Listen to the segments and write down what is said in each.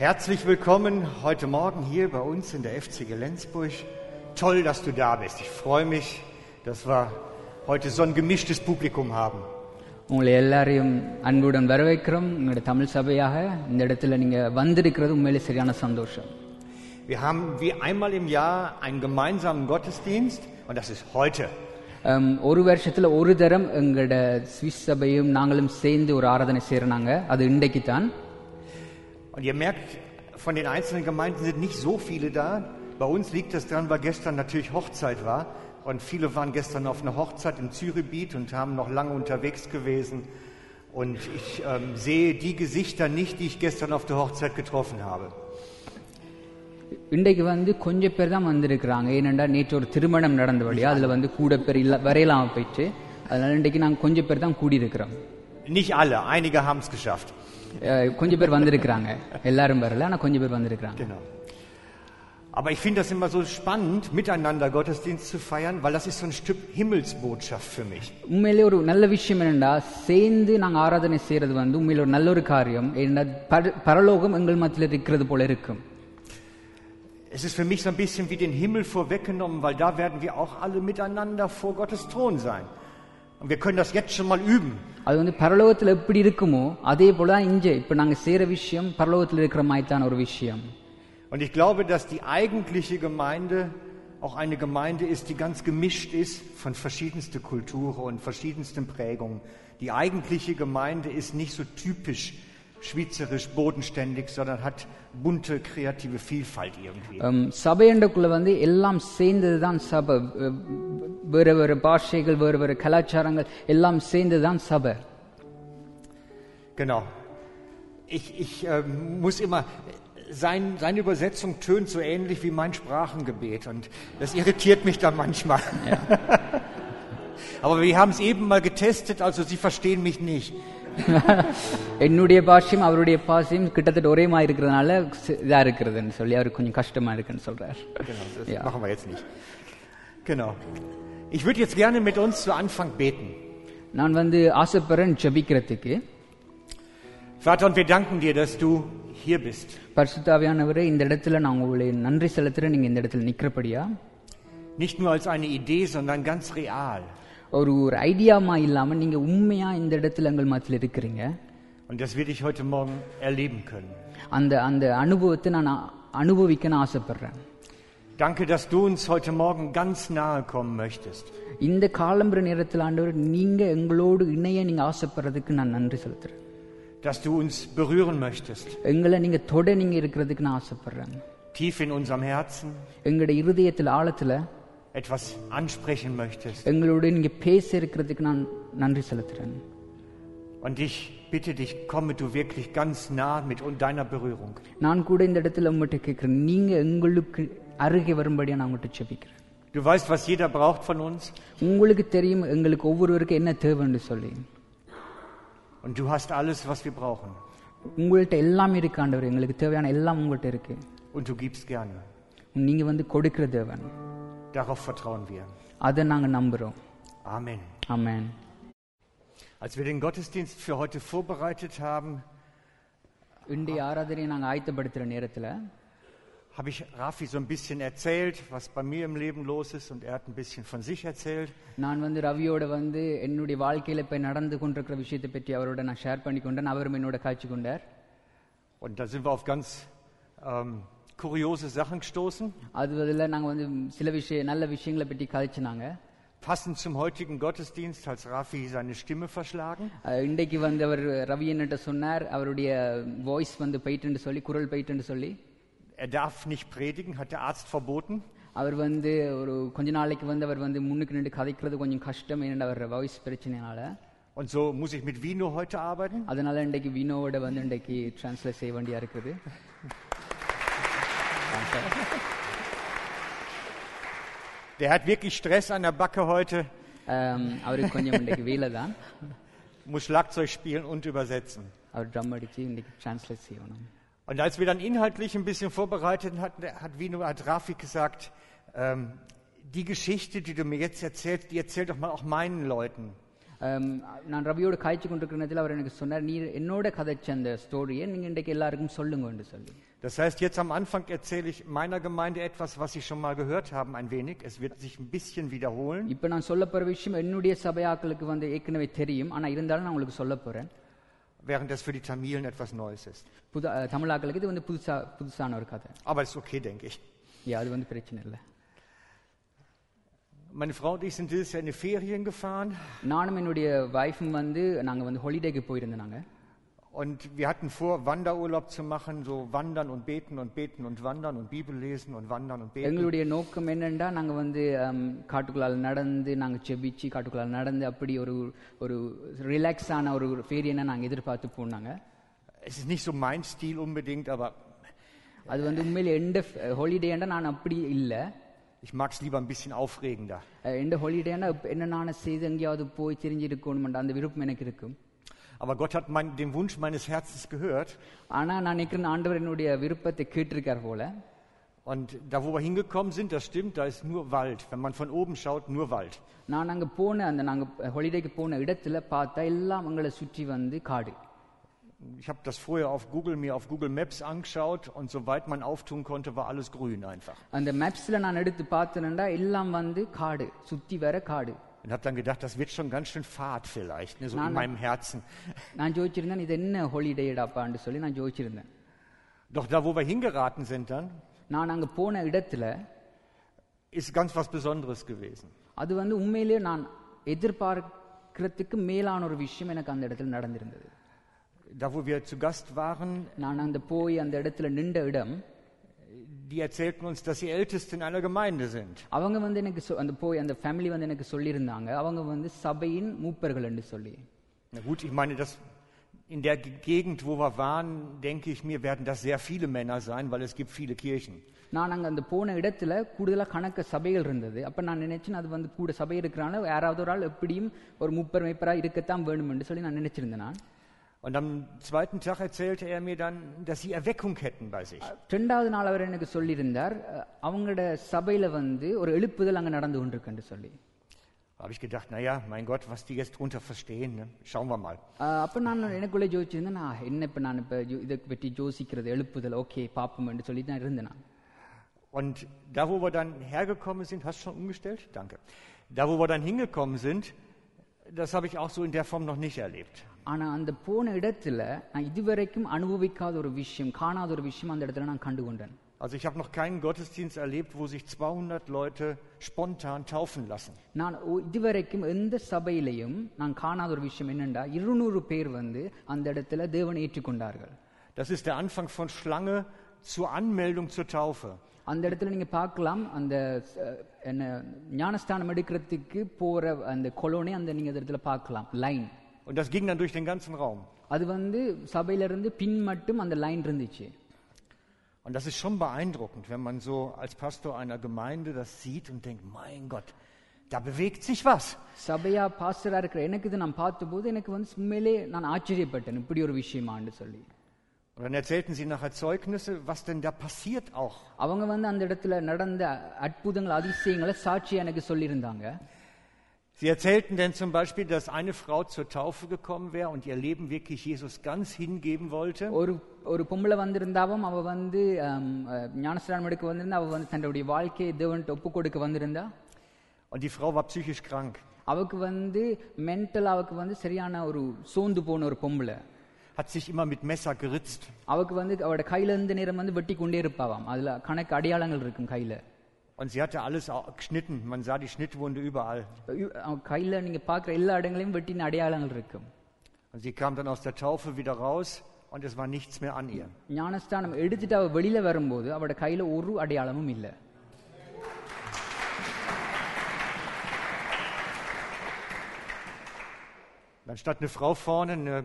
Herzlich willkommen heute Morgen hier bei uns in der FC Lenzburg. Toll, dass du da bist. Ich freue mich, dass wir heute so ein gemischtes Publikum haben. உங்களை எல்லாரையும் அன்புடன் வரவேற்கிறோம் உங்களுடைய தமிழ் சபையாக இந்த இடத்துல நீங்க வந்திருக்கிறது உண்மையிலே சரியான சந்தோஷம் Wir haben wie einmal im Jahr einen gemeinsamen Gottesdienst und das ist heute. Um, ஒரு வருஷத்துல ஒரு தரம் எங்களோட சுவிஸ் சபையும் நாங்களும் சேர்ந்து ஒரு ஆராதனை செய்யறாங்க அது இன்றைக்கு தான் Und ihr merkt, von den einzelnen Gemeinden sind nicht so viele da. Bei uns liegt das dran, weil gestern natürlich Hochzeit war. Und viele waren gestern auf einer Hochzeit im Zürichbiet und haben noch lange unterwegs gewesen. Und ich ähm, sehe die Gesichter nicht, die ich gestern auf der Hochzeit getroffen habe. இன்றைக்கு வந்து கொஞ்சம் பேர் தான் வந்திருக்கிறாங்க ஏனென்றா நேற்று ஒரு திருமணம் நடந்தபடியா அதுல வந்து கூட பேர் இல்ல வரையலாம போயிட்டு அதனால இன்றைக்கு நாங்க கொஞ்சம் பேர் தான் கூடியிருக்கிறோம் Nicht alle, einige haben es geschafft. அஹ், கொஞ்சம் பேர் வந்திருக்கிறாங்க எல்லாரும் வரல ஆனா கொஞ்சம் பேர் வந்திருக்கிறாங்க Genau. Aber ich finde das immer so spannend, miteinander Gottesdienst zu feiern, weil das ist so ein Stück Himmelsbotschaft für mich. உண்மையிலே ஒரு நல்ல விஷயம் என்னண்டா சேர்ந்து நாங்க ஆராதனை செய்யறது வந்து உண்மையில ஒரு நல்ல ஒரு காரியம் ஏன்னா பர- பரலோகம் எங்கள் மத்தியில் இருக்கிறது போல இருக்கும் Es ist für mich so ein bisschen wie den Himmel vorweggenommen, weil da werden wir auch alle miteinander vor Gottes Thron sein. Und wir können das jetzt schon mal üben. அது வந்து பரலோகத்துல எப்படி இருக்குமோ அதே போல தான் இங்க இப்ப நாங்க செய்யற விஷயம் பரலோகத்துல இருக்கிற மாதிரி தான் ஒரு விஷயம் Und ich glaube, dass die eigentliche Gemeinde auch eine Gemeinde ist, die ganz gemischt ist von verschiedensten Kulturen und verschiedensten Prägungen. Die eigentliche Gemeinde ist nicht so typisch schweizerisch bodenständig, sondern hat bunte kreative Vielfalt irgendwie. ஹம், சபையண்டக்குள்ள வந்து எல்லாம் சேர்ந்தது தான் சபை அஹ், வேற வேற பாஷைகள் வேற வேற கலாச்சாரங்கள் எல்லாம் சேர்ந்தது தான் சபை Genau. Ich, ich äh, muss immer, sein, seine Übersetzung tönt so ähnlich wie mein Sprachengebet und das irritiert mich dann manchmal. Aber wir haben es eben mal getestet, also Sie verstehen mich nicht. என்னுடைய பாஷையும் அவருடைய பாஷையும் கிட்டத்தட்ட ஒரே மாதிரி இருக்கிறதுனால சி- இதா இருக்கிறதுன்னு சொல்லி அவருக்கு கொஞ்சம் கஷ்டமா இருக்குன்னு சொல்றார் Genau, das Ja. machen wir jetzt nicht. Genau. Ich würde jetzt gerne mit uns zu Anfang beten. நான் வந்து ஆசைப்படுறேன் ஜெபிக்கிறதுக்கு Vater, und wir danken dir, dass du hier bist. பரிசுத்தாவியானவரே இந்த இடத்துல நான் உங்களை நன்றி செலுத்துறேன் நீங்க இந்த இடத்துல நிக்கிறபடியா Nicht nur als eine Idee, sondern ganz real. ஒரு ஒரு ஐடியாமா இல்லாம நீங்க உண்மையா இந்த இடத்துல எங்கள் மத்தியில் இருக்கிறீங்க Und dass wir dich heute Morgen erleben können. அந்த அந்த அனுபவத்தை நான் அ- அனுபவிக்க நான் ஆசைப்படுறேன் Danke, dass du uns heute Morgen ganz nahe kommen möchtest. இந்த காலம்பர நேரத்தில் ஆண்டவர் நீங்க எங்களோடு இணைய நீங்க ஆசைப்படுறதுக்கு நான் நன்றி செலுத்துறேன் Dass du uns berühren möchtest. எங்களை நீங்க தொட நீங்க இருக்கிறதுக்கு நான் ஆசைப்படுறேன் Tief in unserem Herzen எங்களுடைய இருதயத்தில் ஆழத்துல etwas ansprechen möchtest. எங்களோட நீங்க பேச இருக்கிறதுக்கு நான் நன்றி செலுத்துறேன் Und ich bitte dich, komme du wirklich ganz nah mit un- deiner Berührung. நான் கூட இந்த இடத்துல உங்கள்கிட்ட கேட்கிறேன் நீங்க எங்களுக்கு அருகே வரும்படியா நான் உங்கள்கிட்ட செபிக்கிறேன் Du weißt, was jeder braucht von uns. உங்களுக்கு தெரியும் எங்களுக்கு ஒவ்வொருவருக்கும் என்ன தேவைன்னு சொல்லி Und du hast alles, was wir brauchen. உங்கள்கிட்ட எல்லாமே இருக்கு ஆண்டவர் எங்களுக்கு தேவையான எல்லாம் உங்கள்கிட்ட இருக்கு Und du gibst gerne. நீங்க வந்து கொடுக்கிற தேவன் Darauf vertrauen wir. அதை நாங்க நம்புறோம் Amen. ஆமென் Als wir den Gottesdienst für heute vorbereitet haben, இன்றைய ஆராதனையை நாங்க ஆயத்தப்படுத்துற நேரத்துல habe ich Rafi so ein bisschen erzählt, was bei mir im Leben los ist. Und er hat ein bisschen von sich erzählt. நான் வந்து ரவியோட வந்து என்னுடைய வாழ்க்கையில இப்ப நடந்து கொண்டிருக்கிற விஷயத்தை பற்றி அவரோட நான் ஷேர் பண்ணி கொண்டேன் அவரும் என்னோட காய்ச்சி கொண்டார் Und da sind wir auf ganz ähm, kuriose Sachen gestoßen. அது அதில் நாங்க வந்து சில விஷய நல்ல விஷயங்களை பற்றி கதைச்சினாங்க Passend zum heutigen Gottesdienst hat Rafi seine Stimme verschlagen. அஹ் இன்றைக்கு வந்து அவர் ரவி என்னட்ட சொன்னார் அவருடைய வாய்ஸ் வந்து போயிட்டுன்னு சொல்லி குரல் போயிட்டுன்னு சொல்லி Er darf nicht predigen, hat der Arzt verboten. அவர் வந்து ஒரு கொஞ்ச நாளைக்கு வந்து அவர் வந்து முன்னுக்கு நின்று கதைக்கிறது கொஞ்சம் கஷ்டம் ஏன்னா அவர் வாய்ஸ் பிரச்சனைனால Und so muss ich mit Vino heute arbeiten. அதனால இன்றைக்கு வினோவோட வந்து இன்றைக்கு டிரான்ஸ்லேட் செய்ய வேண்டியா இருக்குது Der hat wirklich Stress an der Backe heute. ಅವರು muss Schlagzeug spielen und übersetzen. Und als wir dann inhaltlich ein bisschen vorbereitet hatten, hat Vino hat gesagt, ähm, die Geschichte, die du mir jetzt erzählst, die erzähl doch mal auch meinen Leuten. ஆம், நான் ரவியோட காய்ச்சி கொண்டிருக்கிற நேரத்தில் அவர் எனக்கு சொன்னார் நீ என்னோட கதைச்ச அந்த ஸ்டோரியை நீங்க இன்றைக்கு எல்லாருக்கும் சொல்லுங்கன்னு சொல்லி Das heißt, jetzt am Anfang erzähle ich meiner Gemeinde etwas, was Sie schon mal gehört haben, ein wenig. Es wird sich ein bisschen wiederholen. இப்போ நான் சொல்ல போற விஷயம் என்னுடைய சபையாக்களுக்கு வந்து ஏற்கனவே தெரியும் ஆனா இருந்தாலும் நான் உங்களுக்கு சொல்ல போறேன் während das für die Tamilen etwas Neues ist. புது அஹ், தமிழாக்களுக்கு இது வந்து புதுசா புதுசான ஒரு கதை Aber ist okay, denke ich. ஏ அது வந்து பிரச்சனை இல்லை Meine Frau und ich sind dieses Jahr in die Ferien gefahren நானும் என்னுடைய வைஃபும் வந்து நாங்க வந்து ஹாலிடேக்கு போயிருந்தோம் நாங்க und wir hatten vor, Wanderurlaub zu machen, so wandern und beten und beten und wandern und Bibel lesen und wandern und beten. எங்களுடைய நோக்கம் என்னன்னா நாங்க வந்து ஹம், காட்டுக்குள்ளால நடந்து நாங்க செபிச்சு காட்டுக்குள்ளால நடந்து அப்படி ஒரு ஒரு ரிலாக்ஸான ஒரு ஃபேரியனை நாங்க எதிர்பார்த்து போனாங்க Es ist nicht so mein Stil unbedingt, aber அது வந்து உண்மையில எந்த ஹாலிடேண்டா நான் அப்படி இல்லை ich mag es lieber ein bisschen aufregender. எந்த ஹாலிடேண்டா என்ன நான் செய்து எங்கேயாவது போய் தெரிஞ்சிருக்கணும்டா அந்த விருப்பம் எனக்கு இருக்கும் Aber Gott hat mein, den Wunsch meines Herzens gehört ஆனா நான் நினைக்கிறேன் ஆண்டவர் என்னுடைய விருப்பத்தை கேட்டிருக்கார் போல und da, wo wir hingekommen sind, das stimmt, da ist nur Wald. Wenn man von oben schaut, nur Wald. நான் அங்க போன அந்த நாங்க ஹாலிடேக்கு போன இடத்துல பார்த்தா எல்லாம் எங்களை சுற்றி வந்து காடு Ich habe das vorher auf Google mir auf Google Maps angeschaut und soweit man auftun konnte, war alles grün einfach. அந்த மேப்ஸ்ல நான் எடுத்து பார்த்தேன்டா எல்லாம் வந்து காடு சுத்தி வர காடு Und habe dann gedacht, das wird schon ganz schön fad vielleicht, ne, so Nein, in nein. meinem Herzen. நான் ஜோதிச்சிருந்தேன் இது என்ன ஹாலிடேடாப்பான்னு சொல்லி நான் ஜோதிச்சிருந்தேன் Doch da, wo wir hingeraten sind dann, நான் அங்க போன இடத்துல ist ganz was Besonderes gewesen. அது வந்து உண்மையிலேயே நான் எதிர்பார்க்கிறதுக்கு மேலான ஒரு விஷயம் எனக்கு அந்த இடத்துல நடந்திருந்தது Da, wo wir zu Gast waren, நான் அந்த போய் அந்த இடத்துல நின்ற இடம் die erzählten uns, dass sie Älteste in einer Gemeinde sind. அவங்க வந்து எனக்கு சொ- அந்த போய் அந்த ஃபேமிலி வந்து எனக்கு சொல்லியிருந்தாங்க அவங்க வந்து சபையின் மூப்பர்கள் என்று சொல்லி Na gut, ich meine, das, in der Ge- Gegend, wo wir waren, denke ich mir, werden das sehr viele Männer sein, weil es gibt viele Kirchen. நான் அங்க அந்த போன இடத்துல கூடுதலா கணக்க சபைகள் இருந்தது அப்ப நான் நினைச்சேன் அது வந்து கூட சபை இருக்கிறனால யாராவது ஒரு ஆள் எப்படியும் ஒரு முப்பர் மைப்பரா இருக்கத்தான் வேணும் என்று சொல்லி நான் நினைச்சிருந்தேன் நான் Und am zweiten Tag erzählte er mir dann, dass sie Erweckung hätten bei sich. ரெண்டாவது நாள் அவர் எனக்கு சொல்லியிருந்தார் அஹ், அவங்களோட சபையில வந்து ஒரு எழுப்புதல் அங்க நடந்து கொண்டிருக்குன்னு சொல்லி Da habe ich gedacht, naja, mein Gott, was die jetzt drunter verstehen, ne? schauen wir mal. அஹ், அப்ப நான் எனக்குள்ளே ஜோதிச்சிருந்தேன் நான் என்ன இப்ப நான் இப்ப ஜோ- இதை பற்றி யோசிக்கிறது எழுப்புதல் ஓகே பாப்போம் என்று சொல்லி தான் இருந்தேன் நான் Und da, wo wir dann hergekommen sind, hast du schon umgestellt? Danke. Da, wo wir dann hingekommen sind, das habe ich auch so in der Form noch nicht erlebt. ஆனா அந்த போன இடத்துல நான் இதுவரைக்கும் அனுபவிக்காத ஒரு விஷயம் காணாத ஒரு விஷயம் அந்த இடத்துல நான் கண்டு கொண்டேன் Also ich habe noch keinen Gottesdienst erlebt, wo sich 200 Leute spontan taufen lassen. நான் ஒ- இதுவரைக்கும் எந்த சபையிலையும் நான் காணாத ஒரு விஷயம் என்னண்டா இருநூறு பேர் வந்து அந்த இடத்துல தேவனை ஏற்றுக்கொண்டார்கள் Das ist der Anfang von Schlange zur Anmeldung zur Taufe. அந்த இடத்துல நீங்க பார்க்கலாம் அந்த அஹ், என்ன ஞானஸ்தானம் எடுக்கிறதுக்கு போற அந்த கொலோனி அந்த நீங்க அந்த இடத்துல பார்க்கலாம் line Und das ging dann durch den ganzen Raum. அது வந்து சபையில இருந்து பின் மட்டும் அந்த லைன் இருந்துச்சு Und das ist schon beeindruckend, wenn man so als Pastor einer Gemeinde das sieht und denkt, mein Gott, da bewegt sich was. சபையா பாஸ்டரா இருக்கிற எனக்கு இது நான் பார்த்தபோது எனக்கு வந்து உண்மையிலே நான் ஆச்சரியப்பட்டேன் இப்படி ஒரு விஷயமான்னு சொல்லி Und dann erzählten sie nachher Zeugnisse, was denn da passiert auch. அவங்க வந்து அந்த இடத்துல நடந்த அற்புதங்கள் அதிசயங்களை சாட்சி எனக்கு சொல்லியிருந்தாங்க Sie erzählten denn zum Beispiel, dass eine Frau zur Taufe gekommen wäre und ihr Leben wirklich Jesus ganz hingeben wollte. ஒரு ஒரு பொம்பளை வந்திருந்தாவும் அவ வந்து ஆம், அஹ், ஞானஸ்நானம் எடுக்க வந்திருந்தா அவ வந்து தன்னுடைய வாழ்க்கையை தேவன்கிட்ட ஒப்பு கொடுக்க வந்திருந்தா Und die Frau war psychisch krank, அவக்கு வந்து மென்டல் அவக்கு வந்து சரியான ஒரு சோர்ந்து போன ஒரு பொம்பளை hat sich immer mit Messer geritzt. அவக்கு வந்து அவட கையில இருந்து நேரம் வந்து வெட்டி கொண்டே இருப்பாவாம் அதுல கணக்கு அடையாளங்கள் இருக்கும் கையில Und sie hatte alles au- geschnitten. Man sah die Schnittwunde überall. இ- அவ கையில நீங்க பாக்குற எல்லா இடங்களையும் வெட்டின அடையாளங்கள் இருக்கும் Und sie kam dann aus der Taufe wieder raus und es war nichts mehr an ihr. ஞானஸ்தானம் எடுத்துட்டு அவ வெளியில வரும்போது அவட கையில ஒரு அடையாளமும் இல்லை Dann stand eine Frau vorne, eine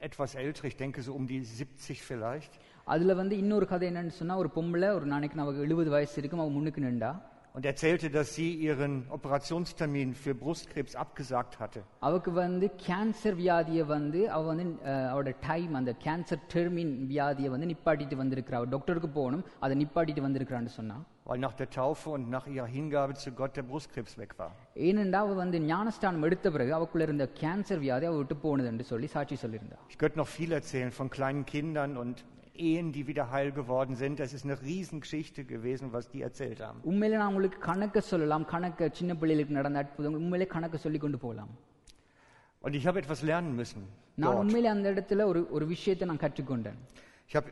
etwas ältere, ich denke so um die 70 vielleicht. அதுல வந்து இன்னொரு கதை என்னன்னு சொன்னா ஒரு பொம்பளை ஒரு நாளைக்கு அவக்கு எழுபது வயசு இருக்கும் அவ முன்னுக்கு நின்றா und erzählte, dass sie ihren Operationstermin für Brustkrebs abgesagt hatte. அவருக்கு வந்து கேன்சர் வியாதியை வந்து அவ வந்து அஹ், அவரோட டைம் அந்த கேன்சர் டெர்மின் வியாதியை வந்து நிப்பாட்டிட்டு வந்திருக்கிறா அவர் டாக்டருக்கு போகணும் அதை நிப்பாட்டிட்டு வந்திருக்கிறான்னு சொன்னா weil nach der Taufe und nach ihrer Hingabe zu Gott der Brustkrebs weg war. ஏனென்றா அவ வந்து ஞானஸ்தானம் எடுத்த பிறகு அவக்குள்ள இருந்த கேன்சர் வியாதி அவ விட்டு போனது என்று சொல்லி சாட்சி சொல்லியிருந்தா Ich könnte noch viel erzählen von kleinen Kindern und Ehen, die wieder heil geworden sind. Das ist eine Riesengeschichte gewesen, was die erzählt haben. உண்மையிலே நான் உங்களுக்கு கணக்க சொல்லலாம் கணக்க சின்ன பிள்ளைகளுக்கு நடந்த அற்புதங்கள் உண்மையிலே கணக்க சொல்லி கொண்டு போகலாம் Und ich habe etwas lernen müssen. நான் Dort. உண்மையிலே அந்த இடத்துல ஒரு ஒரு விஷயத்தை நான் கற்றுக்கொண்டேன் Ich habe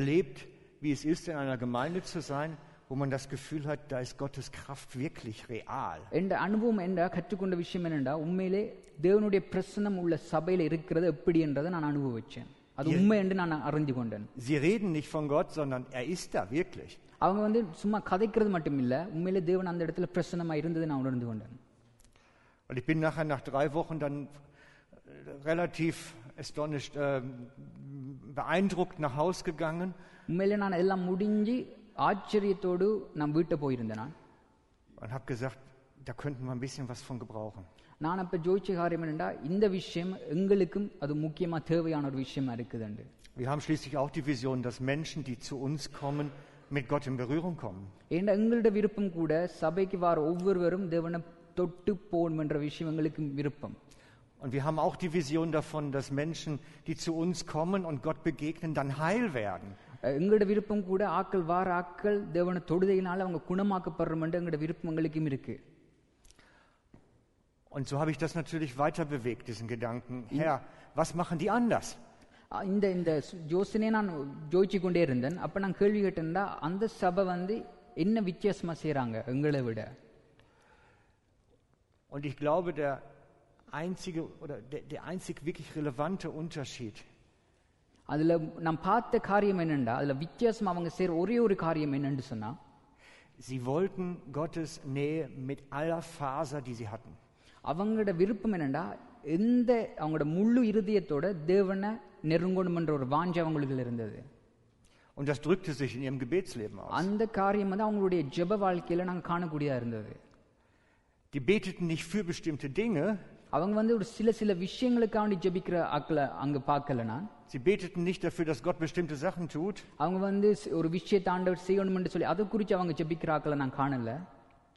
erlebt, wie es ist, in einer Gemeinde zu sein, wo man das Gefühl hat, da ist Gottes Kraft wirklich real. என்ற அனுபவம் என்ற கற்றுக்கொண்ட விஷயம் என்னென்றா உண்மையிலே தேவனுடைய பிரசனம் உள்ள சபையில இருக்கிறது எப்படி என்றதை நான் அனுபவிச்சேன் அது உண்மை என்று நான் அறிந்து கொண்டேன் Sie reden nicht von Gott, sondern er ist da wirklich. அவங்க வந்து சும்மா கதைக்கிறது மட்டும் இல்ல உண்மையிலே தேவன் அந்த இடத்துல பிரசனமா இருந்ததை நான் உணர்ந்து கொண்டேன் Und ich bin nachher nach drei Wochen dann äh, relativ astonished, äh, beeindruckt nach Haus gegangen உண்மையிலே நான் எல்லாம் முடிஞ்சு ஆச்சரியத்தோடு நான் வீட்டை போயிருந்தேன் நான் und habe gesagt, da könnten wir ein bisschen was von gebrauchen. நான் அப்ப ஜோதிச்ச காரியம் என்னென்றா இந்த விஷயம் எங்களுக்கும் அது முக்கியமா தேவையான ஒரு விஷயமா இருக்குதுண்டு Wir haben schließlich auch die Vision, dass Menschen, die zu uns kommen, mit Gott in Berührung kommen. ஏன்னா எங்களோட விருப்பம் கூட சபைக்கு வர ஒவ்வொருவரும் தேவனை தொட்டு போகணும் என்ற விஷயம் எங்களுக்கு விருப்பம் Und wir haben auch die Vision davon, dass Menschen, die zu uns kommen und Gott begegnen, dann heil werden. அஹ் எங்களோட விருப்பம் கூட ஆக்கள் வார ஆக்கள் தேவனை தொடுதையினால அவங்க குணமாக்கப்படுறோம் எங்களோட விருப்பம் எங்களுக்கும் இருக்கு Und so habe ich das natürlich weiter bewegt, diesen Gedanken. Herr, was machen die anders? அஹ் இந்த இந்த சு- யோசனையை நான் ஜோதிச்சு கொண்டே இருந்தேன் அப்ப நான் கேள்வி கேட்டேன்டா அந்த சபை வந்து என்ன வித்தியாசமா செய்றாங்க எங்களை விட Und ich glaube, der einzige oder der, der einzig wirklich relevante Unterschied அதுல நான் பார்த்த காரியம் என்னண்டா அதுல வித்தியாசம் அவங்க செய்யற ஒரே ஒரு காரியம் என்னன்னு சொன்னா Sie wollten Gottes Nähe mit aller Faser, die sie hatten. அவங்களோட விருப்பம் என்னண்டா எந்த அவங்களோட முழு இருதயத்தோட தேவனை நெருங்கணும்ன்ற ஒரு வாஞ்சை அவங்களுக்கு இருந்தது Und das drückte sich in ihrem Gebetsleben aus. அந்த காரியம் வந்து அவங்களுடைய ஜெப வாழ்க்கையில நாங்க காணக்கூடியதா இருந்தது Die beteten nicht für bestimmte Dinge, அவங்க வந்து ஒரு சில சில விஷயங்களுக்காண்டி ஜெபிக்கிற ஆக்களை அங்க பார்க்கல நான் sie beteten nicht dafür, dass Gott bestimmte Sachen tut, அவங்க வந்து சி- ஒரு விஷயத்தை ஆண்டவர் செய்யணும்னு சொல்லி அதை குறித்து அவங்க ஜெபிக்கிற ஆக்களை நான் காணல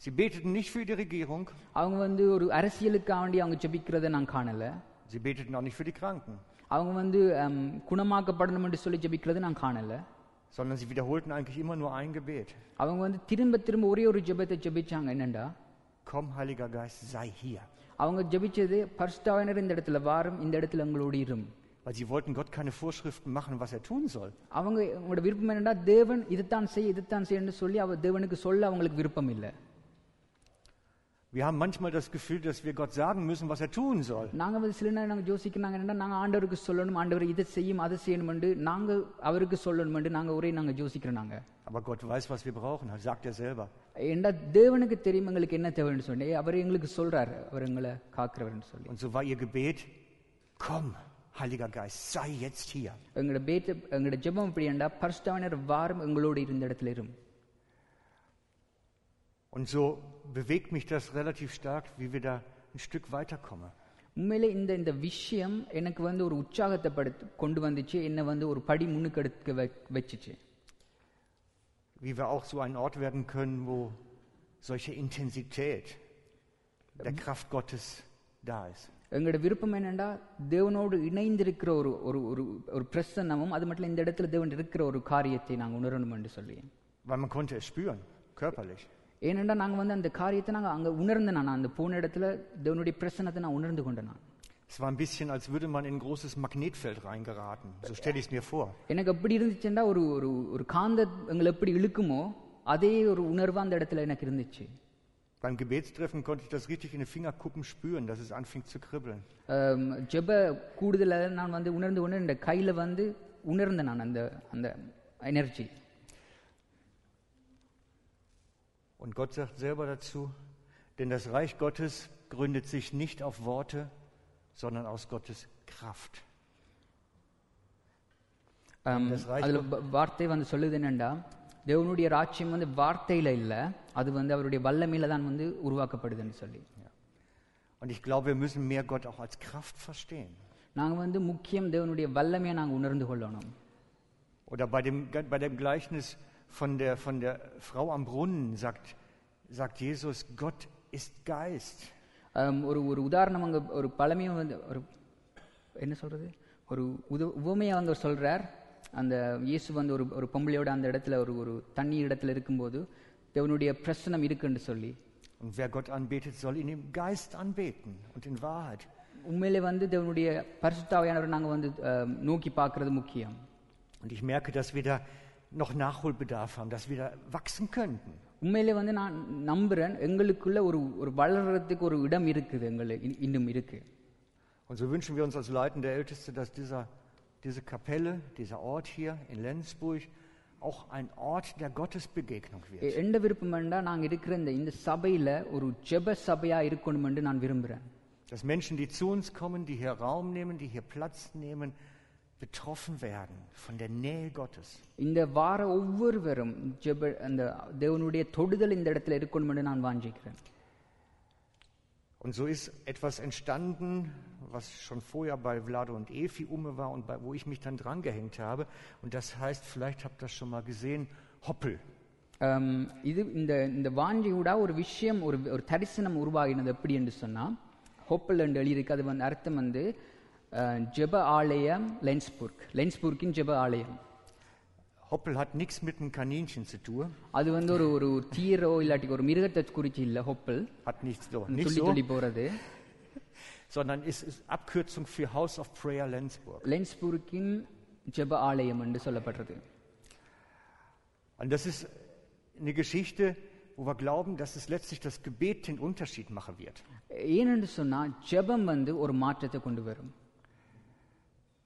sie beteten nicht für die Regierung, அவங்க வந்து ஒரு அரசியலுக்காண்டி அவங்க ஜெபிக்கிறத நான் காணல sie beteten auch nicht für die Kranken, அவங்க வந்து ஹம், குணமாக்கப்படணும்னு சொல்லி ஜெபிக்கிறத நான் காணல sondern sie wiederholten eigentlich immer nur ein Gebet. அவங்க வந்து திரும்ப திரும்ப ஒரே ஒரு ஜெபத்தை ஜெபிச்சாங்க என்னண்டா Komm, Heiliger Geist, sei hier. அவங்க ஜெபிச்சது பரிசுத்தாவினர் இந்த இடத்துல வாரும் இந்த இடத்துல எங்களோடு இரும் Weil sie wollten Gott keine Vorschriften machen, was er tun soll. அவங்க அவங்களோட விருப்பம் என்னன்னா தேவன் இதுதான் செய் இதுதான் செய்யணும்னு சொல்லி அவர் தேவனுக்கு சொல்ல அவங்களுக்கு விருப்பம் இல்லை Wir haben manchmal das Gefühl, dass wir Gott sagen müssen, was er tun soll. நாங்க வந்து சில நேரம் நாங்க யோசிக்கிறாங்க என்னன்னா நாங்க ஆண்டவருக்கு சொல்லணும் ஆண்டவர் இதை செய்யும் அதை செய்யணும்னு நாங்க அவருக்கு சொல்லணும்னு நாங்க ஒரே நாங்க யோசிக்கிறோம் நாங்க Aber Gott weiß, was wir brauchen, das sagt er selber. ஏண்டா தேவனுக்கு தெரியும் எங்களுக்கு என்ன தேவைன்னு சொல்லி அவர் எங்களுக்கு சொல்றாரு அவர் எங்களை காக்கிறவர்னு சொல்லி Und so war ihr Gebet, komm, Heiliger Geist, sei jetzt hier. எங்களோட பேட்டு எங்களோட ஜெபம் எப்படி ஏண்டா பரிசுத்தாவினர் வாரம் எங்களோடு இருந்த இடத்துல இரும் Und so bewegt mich das relativ stark, wie wir da ein Stück weiterkommen. உண்மையிலே இந்த இந்த விஷயம் எனக்கு வந்து ஒரு உற்சாகத்தை படுத்து கொண்டு வந்துச்சு என்னை வந்து ஒரு படி முன்னுக்கு எடுக்க வ- வச்சுச்சு Wie wir auch so ein Ort werden können, wo solche Intensität der Kraft Gottes da ist. எங்களோட விருப்பம் என்னன்னா தேவனோடு இணைந்திருக்கிற ஒரு ஒரு ஒரு ஒரு பிரசன்னமும் அது மட்டும் இல்ல, இந்த இடத்துல தேவன் இருக்கிற ஒரு காரியத்தை நாங்கள் உணரணும் என்று சொல்லி Weil man konnte es spüren, körperlich. ஏனென்றா நாங்கள் வந்து அந்த காரியத்தை நாங்கள் அங்கே உணர்ந்து நான் அந்த போன இடத்துல தேவனுடைய பிரசன்னத்தை நான் உணர்ந்து கொண்டேன் நான் Es war ein bisschen, als würde man in ein großes Magnetfeld reingeraten. So stelle ich es mir vor. எனக்கு எப்படி இருந்துச்சுன்னா ஒரு ஒரு ஒரு காந்த எங்களை எப்படி இழுக்குமோ அதே ஒரு உணர்வு அந்த இடத்துல எனக்கு இருந்துச்சு Beim Gebetstreffen konnte ich das richtig in den Fingerkuppen spüren, dass es anfing zu kribbeln. ஆம், ஜெப கூடுதல நான் வந்து உணர்ந்து கொண்டு இந்த கையில வந்து உணர்ந்தேன் நான் அந்த அந்த energy Und Gott sagt selber dazu, denn das Reich Gottes gründet sich nicht auf Worte, sondern aus Gottes Kraft. ஆம், Das reicht அதுல வ- வார்த்தை வந்து சொல்லுது என்னண்டா தேவனுடைய ராஜ்யம் வந்து வார்த்தையில இல்ல அது வந்து அவருடைய வல்லமையில தான் வந்து உருவாக்கப்படுதுன்னு சொல்லி Und ich glaube, wir müssen mehr Gott auch als Kraft verstehen. நாங்க வந்து முக்கியம் தேவனுடைய வல்லமையை நாங்க உணர்ந்து கொள்ளணும் Oder bei dem, bei dem Gleichnis von der, von der Frau am Brunnen sagt, sagt Jesus, Gott ist Geist. ஆம், ஒரு ஒரு உதாரணம் அங்க ஒரு பழமையை வந்து ஒரு என்ன சொல்றது ஒரு உத உவமையை வந்து அவர் சொல்றார் அந்த இயேசு வந்து ஒரு ஒரு பொம்பளையோட அந்த இடத்துல ஒரு ஒரு தண்ணி இடத்துல இருக்கும்போது தேவனுடைய பிரசனம் இருக்குன்னு சொல்லி Und wer Gott anbetet, soll ihn im Geist anbeten und in Wahrheit. உண்மையிலே வந்து தேவனுடைய பரிசுத்தாவையானவர் நாங்க வந்து ஆம், நோக்கி பார்க்கறது முக்கியம் Und ich merke, dass wir da noch Nachholbedarf haben, dass wir da wachsen könnten. உண்மையிலே வந்து நான் நம்புறேன் எங்களுக்குள்ள ஒரு ஒரு வளர்றதுக்கு ஒரு இடம் இருக்குது எங்களுக்கு இன்- இன்னும் இருக்கு Und so wünschen wir uns als leitende Älteste, dass dieser, diese Kapelle, dieser Ort hier in Lenzburg auch ein Ort der Gottesbegegnung wird. எ- எந்த விருப்பம் வேண்டா நாங்க இருக்கிற இந்த இந்த சபையில ஒரு ஜெப சபையா இருக்கணும்னு நான் விரும்புறேன் Dass Menschen, die zu uns kommen, die hier Raum nehmen, die hier Platz nehmen, betroffen werden von der Nähe Gottes. இந்த வார ஒவ்வொருவரும் ஜெப அந்த தேவனுடைய தொடுதல் இந்த இடத்துல இருக்கணும்னு நான் வாஞ்சிக்கிறேன் Und so ist etwas entstanden, was schon vorher bei Vlado und Efi ume war und bei, wo ich mich dann drangehängt habe. Und das heißt, vielleicht habt ihr das schon mal gesehen, Hoppel. ஆம், இது இந்த இந்த வாஞ்சியூடா ஒரு விஷயம் ஒரு ஒரு தரிசனம் உருவாகினது எப்படி என்று சொன்னா ஹோப்பல் என்று எழுதியிருக்கு அது வந்து அர்த்தம் வந்து அஹ், ஜெப ஆலயம் லென்ஸ்பூர்க் லென்ஸ்பூர்க்கின் ஜெப ஆலயம் Hoppel hat nichts mit einem Kaninchen zu tun, அது வந்து ஒரு ஒரு தீரோ இல்லாட்டி ஒரு மிருகத்தை குறிச்சு இல்ல ஹொப்பல் hat nichts so, nicht துள்ளி so, துள்ளி போறது sondern ist, ist Abkürzung für House of Prayer Lenzburg. லென்ஸ்பூர்க்கின் ஜெப ஆலயம் என்று சொல்லப்படுறது Und das ist eine Geschichte, wo wir glauben, dass es letztlich das Gebet den Unterschied machen wird. ஏனென்று சொன்னா ஜெபம் வந்து ஒரு மாற்றத்தை கொண்டு வரும்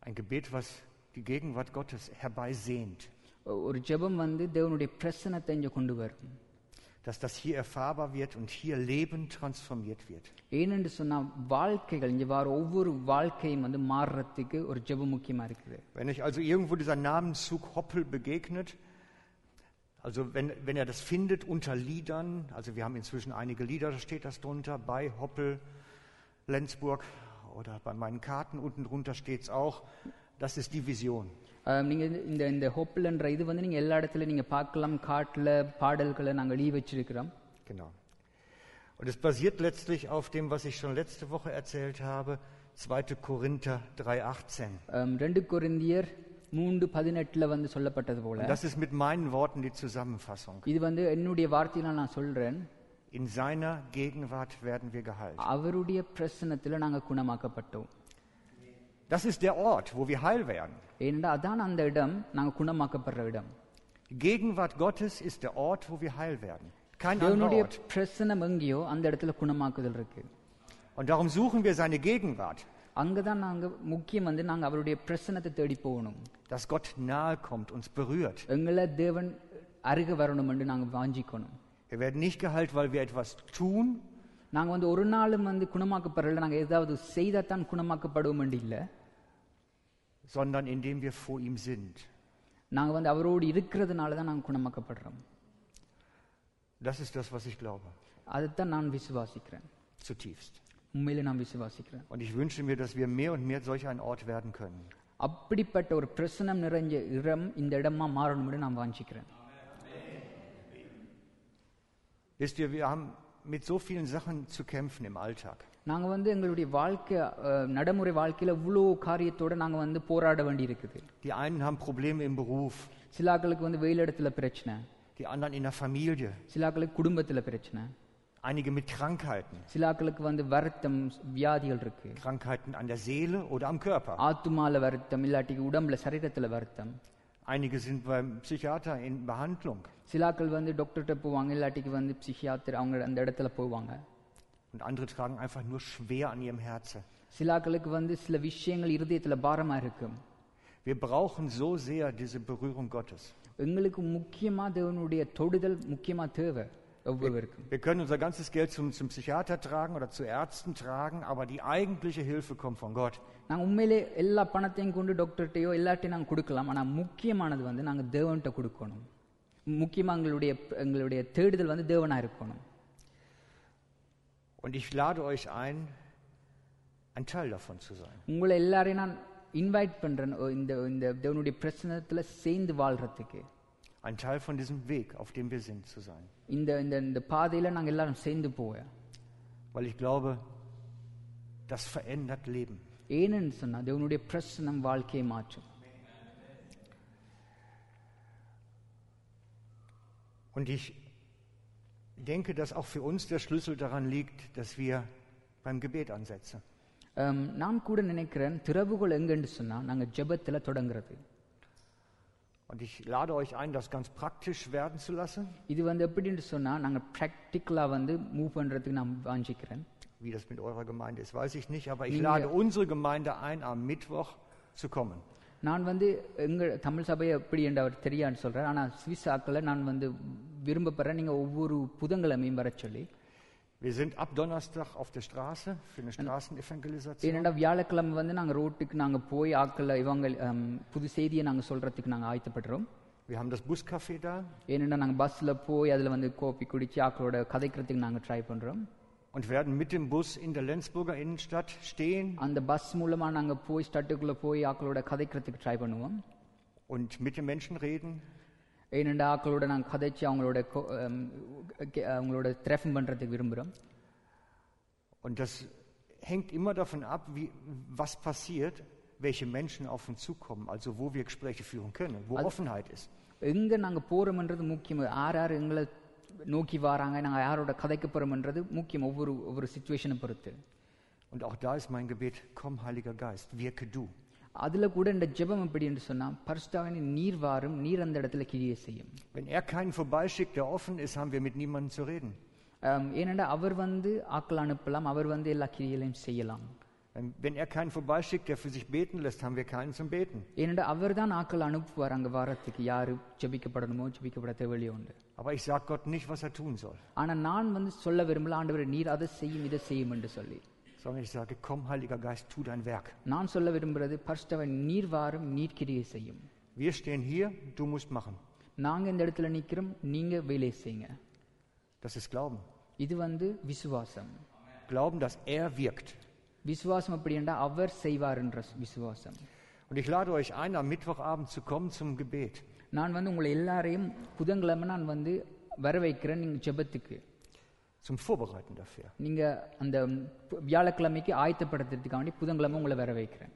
Ein Gebet, was die Gegenwart Gottes herbeisehnt. ஒரு ஜெபம் வந்து தேவனுடைய பிரசனத்தை இங்க கொண்டு வரும் Dass das hier erfahrbar wird und hier Leben transformiert wird. ஏனென்று சொன்னா வாழ்க்கைகள் இங்க வர ஒவ்வொரு வாழ்க்கையும் வந்து மாறுறதுக்கு ஒரு ஜெபம் முக்கியமா இருக்குது Wenn euch also irgendwo dieser Namenszug Hoppel begegnet, also wenn, wenn er das findet unter Liedern, also wir haben inzwischen einige Lieder, da steht das drunter, bei Hoppel, Lenzburg oder bei meinen Karten unten drunter steht es auch, das ist die Vision. ஆஹ் நீங்க இந்த- இந்த இந்த ஹோப்பல்ன்ற இது வந்து நீங்க எல்லா இடத்துல நீங்க பார்க்கலாம் காட்டுல பாடல்களை நாங்க எழுதி வச்சிருக்கிறோம் Genau. Und es basiert letztlich auf dem, was ich schon letzte Woche erzählt habe, 2. Korinther 3,18. ஆம், ரெண்டு கொரிந்தியர் மூன்று பதினெட்டுல வந்து சொல்லப்பட்டது போல Und das ist mit meinen Worten die Zusammenfassung. இது வந்து என்னுடைய வார்த்தையில நான் சொல்றேன் In seiner Gegenwart werden wir geheilt. அவருடைய பிரசனத்துல நாங்க குணமாக்கப்பட்டோம் Das ist der Ort, wo wir heil werden. ஏனென்றா அதான் அந்த இடம் நாங்க குணமாக்கப்படுற இடம் Die Gegenwart Gottes ist der Ort, wo wir heil werden. Kein anderer தேவனுடைய Ort. பிரசனம் எங்கேயோ அந்த இடத்துல குணமாக்குதல் இருக்கு Und darum suchen wir seine Gegenwart, அங்கதான் நாங்க முக்கியம் வந்து நாங்க அவருடைய பிரசனத்தை தேடி போகணும் dass Gott nahe kommt, uns berührt. எங்களை தேவன் அருக வரணும் என்று நாங்க வாஞ்சிக்கணும் Wir werden nicht geheilt, weil wir etwas tun, நாங்க வந்து ஒரு நாளும் வந்து குணமாக்கப்படல நாங்க ஏதாவது செய்தாதான் குணமாக்கப்படுவோம் என்று இல்ல sondern indem wir vor ihm sind. நாங்க வந்து அவரோடு இருக்கிறதுனால தான் நாங்க குணமாக்கப்படுறோம் Das ist das, was ich glaube, அதைத்தான் நான் விசுவாசிக்கிறேன் zutiefst. உண்மையிலே நான் விசுவாசிக்கிறேன் Und ich wünsche mir, dass wir mehr und mehr solch ein Ort werden können. அப்படிப்பட்ட ஒரு பிரசனம் நிறைஞ்ச இடம் இந்த இடமா மாறணும்னு நான் வாஞ்சிக்கிறேன் Wisst ihr, wir haben mit so vielen Sachen zu kämpfen im Alltag. நாங்க வந்து எங்களுடைய வாழ்க்கை அஹ், நடைமுறை வாழ்க்கையில இவ்வளோ காரியத்தோட நாங்க வந்து போராட வேண்டி இருக்குது Die einen haben Probleme im Beruf, சிலாக்களுக்கு வந்து வெயிலிடத்துல பிரச்சனை die anderen in der Familie, சிலாக்களுக்கு குடும்பத்துல பிரச்சனை einige mit Krankheiten, சிலாக்களுக்கு வந்து வருத்தம் வியாதிகள் இருக்கு Krankheiten an der Seele oder am Körper. ஆத்துமால வருத்தம் இல்லாட்டி உடம்புல சரீரத்துல வருத்தம் Einige sind beim Psychiater in Behandlung சிலாக்கள் வந்து டாக்டர்கிட்ட போவாங்க இல்லாட்டிக்கு வந்து பிசியாத்தர் அவங்க அந்த இடத்துல போவாங்க und andere tragen einfach nur schwer an ihrem Herzen. சிலாக்களுக்கு வந்து சில விஷயங்கள் இருதயத்துல பாரமா இருக்கும் Wir brauchen so sehr diese Berührung Gottes. எங்களுக்கு முக்கியமா தேவனுடைய தொடுதல் முக்கியமா தேவை ஒவ்வொருவருக்கும் Wir können unser ganzes Geld zum, zum Psychiater tragen oder zu Ärzten tragen, aber die eigentliche Hilfe kommt von Gott. நாங்க உண்மையிலே எல்லா பணத்தையும் கொண்டு டாக்டர்கிட்டயோ எல்லாட்டையும் நாங்க கொடுக்கலாம் ஆனா முக்கியமானது வந்து நாங்க தேவன்கிட்ட கொடுக்கணும் முக்கியமாக எங்களுடைய எங்களுடைய தேடுதல் வந்து தேவனாக இருக்கணும் Und ich lade euch ein, ein Teil davon zu sein. உங்களை எல்லாரையும் நான் இன்வைட் பண்ணுறேன் இந்த இந்த தேவனுடைய பிரச்சனத்தில் சேர்ந்து வாழ்கிறதுக்கு Ein Teil von diesem Weg, auf dem wir sind, zu sein. இந்த இந்த இந்த பாதையில் நாங்கள் எல்லாரும் சேர்ந்து போவோம் Weil ich glaube, das verändert Leben. ஏன்னு சொன்னால் தேவனுடைய பிரச்சனம் வாழ்க்கையை மாற்றும் Und ich denke, dass auch für uns der Schlüssel daran liegt, dass wir beim Gebet ansetzen. Um, நான் கூட நினைக்கிறேன் திறவுகோல் எங்கன்னு சொன்னால் நாங்கள் ஜெபத்தில் தொடங்குறது Und ich lade euch ein, das ganz praktisch werden zu lassen. இது வந்து எப்படின்னு சொன்னால் நாங்கள் ப்ராக்டிக்கலாக வந்து மூவ் பண்ணுறதுக்கு நான் வாஞ்சிக்கிறேன் Wie das mit eurer Gemeinde ist, weiß ich nicht, aber ich Linie. lade unsere Gemeinde ein, am Mittwoch zu kommen. நான் வந்து எங்கள் தமிழ் சபையை எப்படி என்று அவர் தெரியான்னு சொல்கிறார் ஆனால் சுவிஸ் ஆக்களை நான் வந்து விரும்பப்படுறேன் நீங்கள் ஒவ்வொரு புதன்கிழமையும் வர சொல்லி Wir sind ab Donnerstag auf der Straße für eine Straßenevangelisation. ஏனெண்டா வியாழக்கிழமை வந்து நாங்கள் ரோட்டுக்கு நாங்கள் போய் ஆக்களை இவங்க ஹம், புது செய்தியை நாங்கள் சொல்கிறதுக்கு நாங்கள் ஆயத்தப்படுறோம் Wir haben das Buscafé da ஏனெண்டா நாங்கள் பஸ்ஸில் போய் அதில் வந்து கோப்பி குடிச்சு ஆக்களோட கதைக்கிறதுக்கு நாங்கள் ட்ரை பண்ணுறோம் und werden mit dem Bus in der Lenzburger Innenstadt stehen அந்த பஸ் மூலமாக நாங்கள் போய் ஸ்டட்டுக்குள்ளே போய் ஆக்களோட கதைக்கிறதுக்கு ட்ரை பண்ணுவோம் und mit den Menschen reden. ஏனெண்டா ஆக்களோட நாங்கள் கதைச்சு அவங்களோட கொ- ஹம், கே- அவங்களோட திரஃபம் பண்ணுறதுக்கு விரும்புகிறோம் Und das hängt immer davon ab, wie, was passiert, welche Menschen auf uns zukommen, also wo wir Gespräche führen können, wo Also- Offenheit ist. எங்கே நாங்கள் போகிறோம்ன்றது முக்கியம் யார் யார் எங்களை நோக்கி வராங்க நாங்கள் யாரோட கதைக்க போகிறோம்ன்றது முக்கியம் ஒவ்வொரு ஒவ்வொரு சுச்சுவேஷனை பொறுத்து Und auch da ist mein Gebet, komm Heiliger Geist, wirke du. அதில் கூட இந்த ஜெபம் எப்படி என்று சொன்னால் பரிசுத்தாவின் நீர் வாரும் நீர் அந்த இடத்துல கிரியை செய்யும் Wenn er keinen vorbeischickt, der offen ist, haben wir mit niemandem zu reden. ஆம், ஏனெண்டா அவர் வந்து ஆக்கள் அனுப்பலாம் அவர் வந்து எல்லா கிரியைகளையும் செய்யலாம் Wenn wenn er keinen vorbeischickt, der für sich beten lässt, haben wir keinen zum Beten. ஏனெண்டா அவர் தான் ஆக்கள் அனுப்புவார் அங்கே வாரத்துக்கு யார் ஜெபிக்கப்படணுமோ ஜெபிக்கப்பட தேவையோ உண்டு Aber ich sage Gott nicht, was er tun soll, ஆனால் நான் வந்து சொல்ல விரும்பல ஆண்டவர் நீர் அதை செய்யும் இதை செய்யும் என்று சொல்லி sondern ich sage, komm Heiliger Geist, tu dein Werk. நான் சொல்ல விரும்புறது பரிசுத்தவன் நீர் வாரும் நீர் கிரியை செய்யும் Wir stehen hier, du musst machen. நாங்க இந்த இடத்துல நிக்கிறோம் நீங்க வேலை செய்யுங்க Das ist Glauben. இது வந்து விசுவாசம் Glauben, dass er wirkt. விசுவாசம் எப்படி என்றா அவர் செய்வார்ன்ற விசுவாசம் Und ich lade euch ein, am Mittwochabend zu kommen zum Gebet. நான் வந்து உங்களை எல்லாரையும் புதன்கிழமை நான் வந்து வர வைக்கிறேன் நீங்க ஜெபத்துக்கு Zum Vorbereiten dafür. நீங்க அந்த வியாழக்கிழமைக்கு ஆயத்தப்படுத்துறதுக்காக வேண்டி புதன்கிழமை உங்களை வர வைக்கிறேன்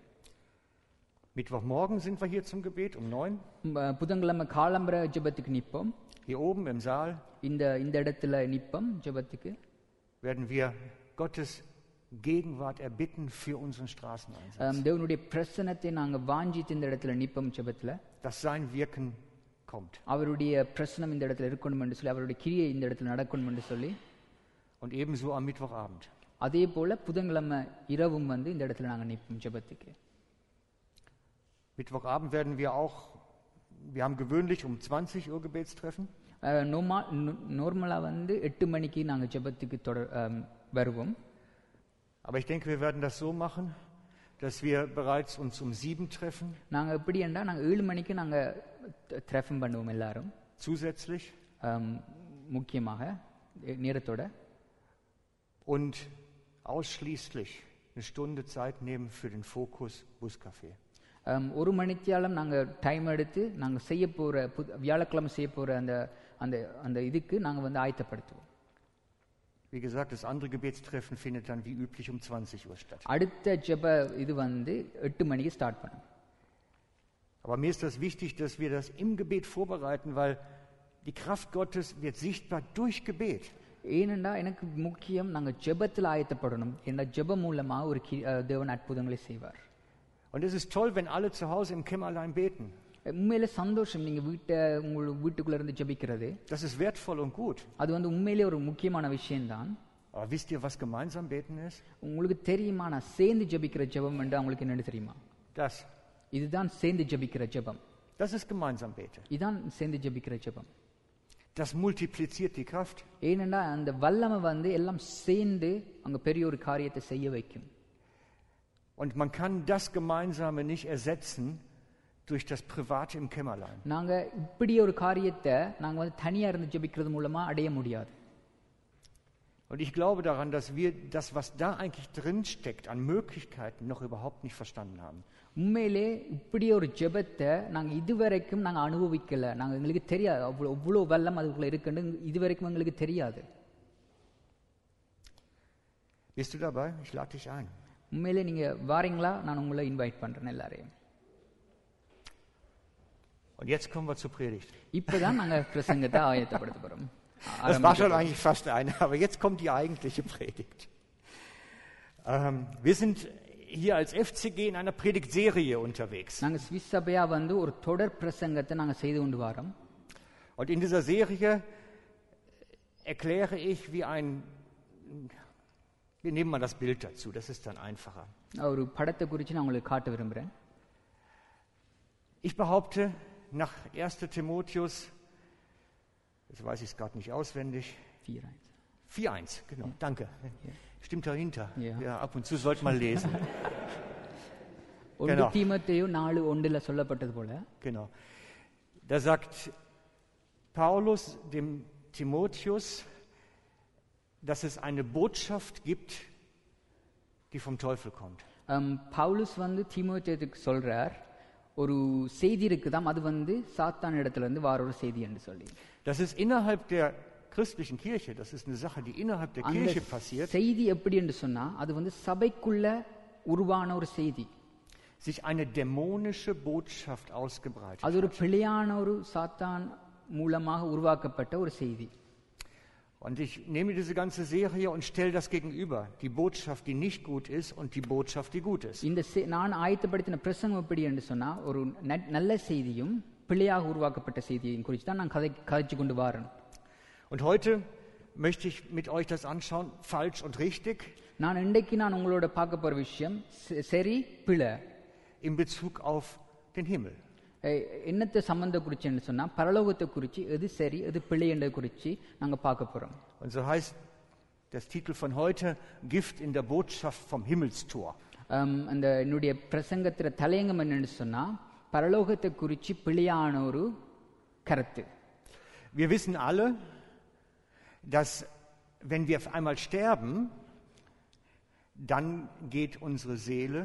Mittwochmorgen sind wir hier zum Gebet um neun. ம- புதன்கிழமை காலம்பர ஜெபத்துக்கு நிற்போம் Hier oben im Saal இந்த இந்த இடத்துல நிற்போம் ஜெபத்துக்கு werden wir Gottes Gegenwart erbitten für unseren Straßeneinsatz. ஆம், தேவனுடைய பிரசனத்தை நாங்க வாஞ்சித்து இந்த இடத்துல நிற்போம் ஜெபத்துல Dass sein Wirken kommt. அவருடைய பிரசனம் இந்த இடத்துல இருக்கணும் என்று சொல்லி அவருடைய கிரியை இந்த இடத்துல நடக்கணும் என்று சொல்லி Und ebenso am Mittwochabend. அதே போல புதன்கிழமை இரவும் வந்து இந்த இடத்துல நாங்க நிற்போம் ஜெபத்துக்கு Mittwochabend werden wir auch, wir haben gewöhnlich um 20 Uhr Gebetstreffen. நோமா நார்மலாக வந்து எட்டு மணிக்கு நாங்கள் ஜெபத்துக்கு தொடர் ஆம், வருவோம் Aber ich denke, wir werden das so machen, dass wir bereits uns um sieben treffen, நாங்கள் எப்படி என்றால் நாங்கள் ஏழு மணிக்கு நாங்கள் த்ரெஃபம் பண்ணுவோம் எல்லாரும் zusätzlich, ஆம், முக்கியமாக எ- நேரத்தோட und ausschließlich eine Stunde Zeit nehmen für den Fokus Buscafé. ஆம், ஒரு மணித்தியாலம் நாங்கள் டைம் எடுத்து நாங்கள் செய்ய போகிற புது வியாழக்கிழமை செய்ய போகிற அந்த அந்த அந்த இதுக்கு நாங்கள் வந்து ஆயத்தப்படுத்துவோம் Wie gesagt, das andere Gebetstreffen findet dann wie üblich um 20 Uhr statt. அடுத்த ஜெப இது வந்து எட்டு மணிக்கு ஸ்டார்ட் பண்ணும் Aber mir ist das wichtig, dass wir das im Gebet vorbereiten, weil die Kraft Gottes wird sichtbar durch Gebet. ஏனென்றா எனக்கு முக்கியம் நாங்கள் ஜெபத்தில் ஆயத்தப்படணும் என்ற ஜெபம் மூலமாக ஒரு தேவன் அற்புதங்களை செய்வார் Und es ist toll, wenn alle zu Hause im Kämmerlein beten. உண்மையிலே சந்தோஷம் நீங்கள் வீட்டை உங்கள் வீட்டுக்குள்ளே இருந்து ஜெபிக்கிறது Das ist wertvoll und gut. அது வந்து உண்மையிலே ஒரு முக்கியமான விஷயம்தான் Aber wisst ihr, was gemeinsam beten ist? உங்களுக்கு தெரியுமா நான் சேர்ந்து ஜெபிக்கிற ஜெபம் என்று அவங்களுக்கு என்னன்னு தெரியுமா Das. இதுதான் சேர்ந்து ஜெபிக்கிற ஜெபம் Das ist gemeinsam beten. இதுதான் சேர்ந்து ஜெபிக்கிற ஜெபம் Das multipliziert die Kraft. ஏனென்றா அந்த வல்லமை வந்து எல்லாம் சேர்ந்து அங்க பெரிய ஒரு காரியத்தை செய்ய வைக்கும் Und man kann das Gemeinsame nicht ersetzen durch das Private im Kämmerlein. நாங்க இப்படி ஒரு காரியத்தை நாங்க வந்து தனியா இருந்து ஜெபிக்கிறது மூலமா அடைய முடியாது Und ich glaube daran, dass wir das, was da eigentlich drin steckt, an Möglichkeiten noch überhaupt nicht verstanden haben. உண்மையிலே இப்படி ஒரு ஜெபத்தை நாங்க இதுவரைக்கும் நாங்க அனுபவிக்கல நாங்க எங்களுக்கு தெரியாது அவ்வளோ அவ்வளோ வெள்ளம் அதுக்குள்ள இருக்குன்னு இதுவரைக்கும் எங்களுக்கு தெரியாது Bist du dabei? Ich lade dich ein. உண்மையிலே நீங்க வாரீங்களா நான் உங்களை இன்வைட் பண்றேன் எல்லாரையும் Und jetzt kommen wir zur Predigt. இப்பதான் நாங்க பிரசங்கத்தை ஆயத்தப்படுத்த das war schon eigentlich fast eine, aber jetzt kommt die eigentliche Predigt. Ähm, wir sind hier als FCG in einer Predigtserie unterwegs. Und in dieser Serie erkläre ich, wie ein. Wir nehmen mal das Bild dazu, das ist dann einfacher. Ich behaupte, nach 1. Timotheus jetzt weiß ich es gerade nicht auswendig, 4.1, genau, danke. Stimmt dahinter. Ja. Ja, ab und zu sollte man lesen. ஒன்று Genau. தீமத்தையும் நாலு ஒன்றில் சொல்லப்பட்டது போல genau. Da sagt Paulus dem Timotheus, dass es eine Botschaft gibt, die vom Teufel kommt. um, பவுலுஸ் வந்து தீமோத்தேயுக்கு சொல்றார் ஒரு செய்தி இருக்குதாம் அது வந்து சாத்தான் இடத்துல இருந்து வார ஒரு செய்தி என்று சொல்லி Das ist innerhalb der christlichen Kirche, das ist eine Sache, die innerhalb der அந்த Kirche passiert, செய்தி எப்படி என்று சொன்னா அது வந்து சபைக்குள்ள உருவான ஒரு செய்தி sich eine dämonische Botschaft ausgebreitet. அது ஒரு பிழையான ஒரு சாத்தான் மூலமாக உருவாக்கப்பட்ட ஒரு செய்தி Und ich nehme diese ganze Serie und stelle das gegenüber. Die Botschaft, die nicht gut ist und die Botschaft, die gut ist. இந்த செ- நான் ஆயத்தப்படுத்தின பிரசங்கம் எப்படி என்று சொன்னா ஒரு ந- நல்ல செய்தியும் பிழையாக உருவாக்கப்பட்ட செய்தியையும் குறித்து தான் நான் கதை கதைச்சு கொண்டு வரேன் Und heute möchte ich mit euch das anschauen, falsch und richtig, நான் இன்றைக்கு நான் உங்களோட பார்க்க போற விஷயம் செ- சரி பிழை in Bezug auf den Himmel. எ- என்னத்தை சம்பந்த குறிச்சுன்னு சொன்னா பரலோகத்தை குறித்து எது சரி எது பிழை என்றதை குறித்து நாங்க பார்க்க போறோம் Und so heißt das Titel von heute Gift in der Botschaft vom Himmelstor. அம், அந்த என்னுடைய பிரசங்கத்துல தலையங்கம் என்னன்னு சொன்னா பரலோகத்தை குறித்து பிழையான ஒரு கருத்து Wir wissen alle, dass wenn wir auf einmal sterben, dann geht unsere Seele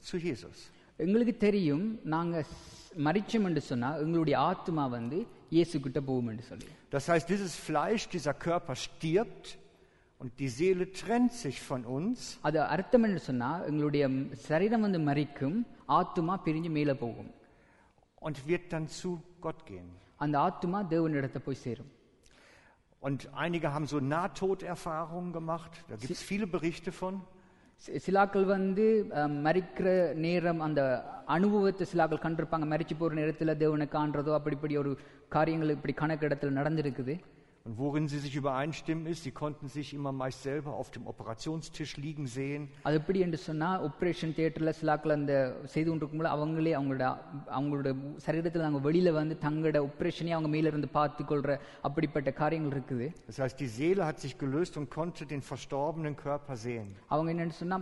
zu Jesus. எங்களுக்கு தெரியும் நாங்க ஸ்- மரிச்சோம் என்று சொன்னா எங்களுடைய ஆத்மா வந்து இயேசு கிட்ட போகும் என்று சொல்லி Das heißt, dieses Fleisch, dieser Körper stirbt und die Seele trennt sich von uns அது அர்த்தம் என்று சொன்னா எங்களுடைய ம், சரீரம் வந்து மறிக்கும் ஆத்மா பிரிஞ்சு மேலே போகும் und wird dann zu Gott gehen. அந்த ஆத்மா தேவனிடத்தை போய் சேரும் Und einige haben so Nahtoderfahrungen gemacht, da gibt es viele Berichte von. சிலாக்கள் வந்து மறிக்கிற நேரம் அந்த அனுபவத்தை சிலாக்கள் கண்டிருப்பாங்க. மறிச்சு போகிற நேரத்தில் தேவனை காண்றதோ அப்படி இப்படி ஒரு காரியங்கள் இப்படி கணக்கிடத்துல நடந்திருக்குது. Und worin sie sich übereinstimmen ist, sie konnten sich immer meist selber auf dem Operationstisch liegen sehen. அது எப்படி என்று சொன்னா ஆப்ரேஷன் தியேட்டர்ல சிலாக்கள் அந்த செய்து கொண்டிருக்கும்போது அவங்களே அவங்களோட அவங்களோட சரீரத்தில் அவங்க வெளியில வந்து தங்களோட ஆப்ரேஷனே அவங்க மேல இருந்து பார்த்து கொள்ற அப்படிப்பட்ட காரியங்கள் இருக்குது Das heißt, die Seele hat sich gelöst und konnte den verstorbenen Körper sehen. அவங்க என்னன்னு சொன்னா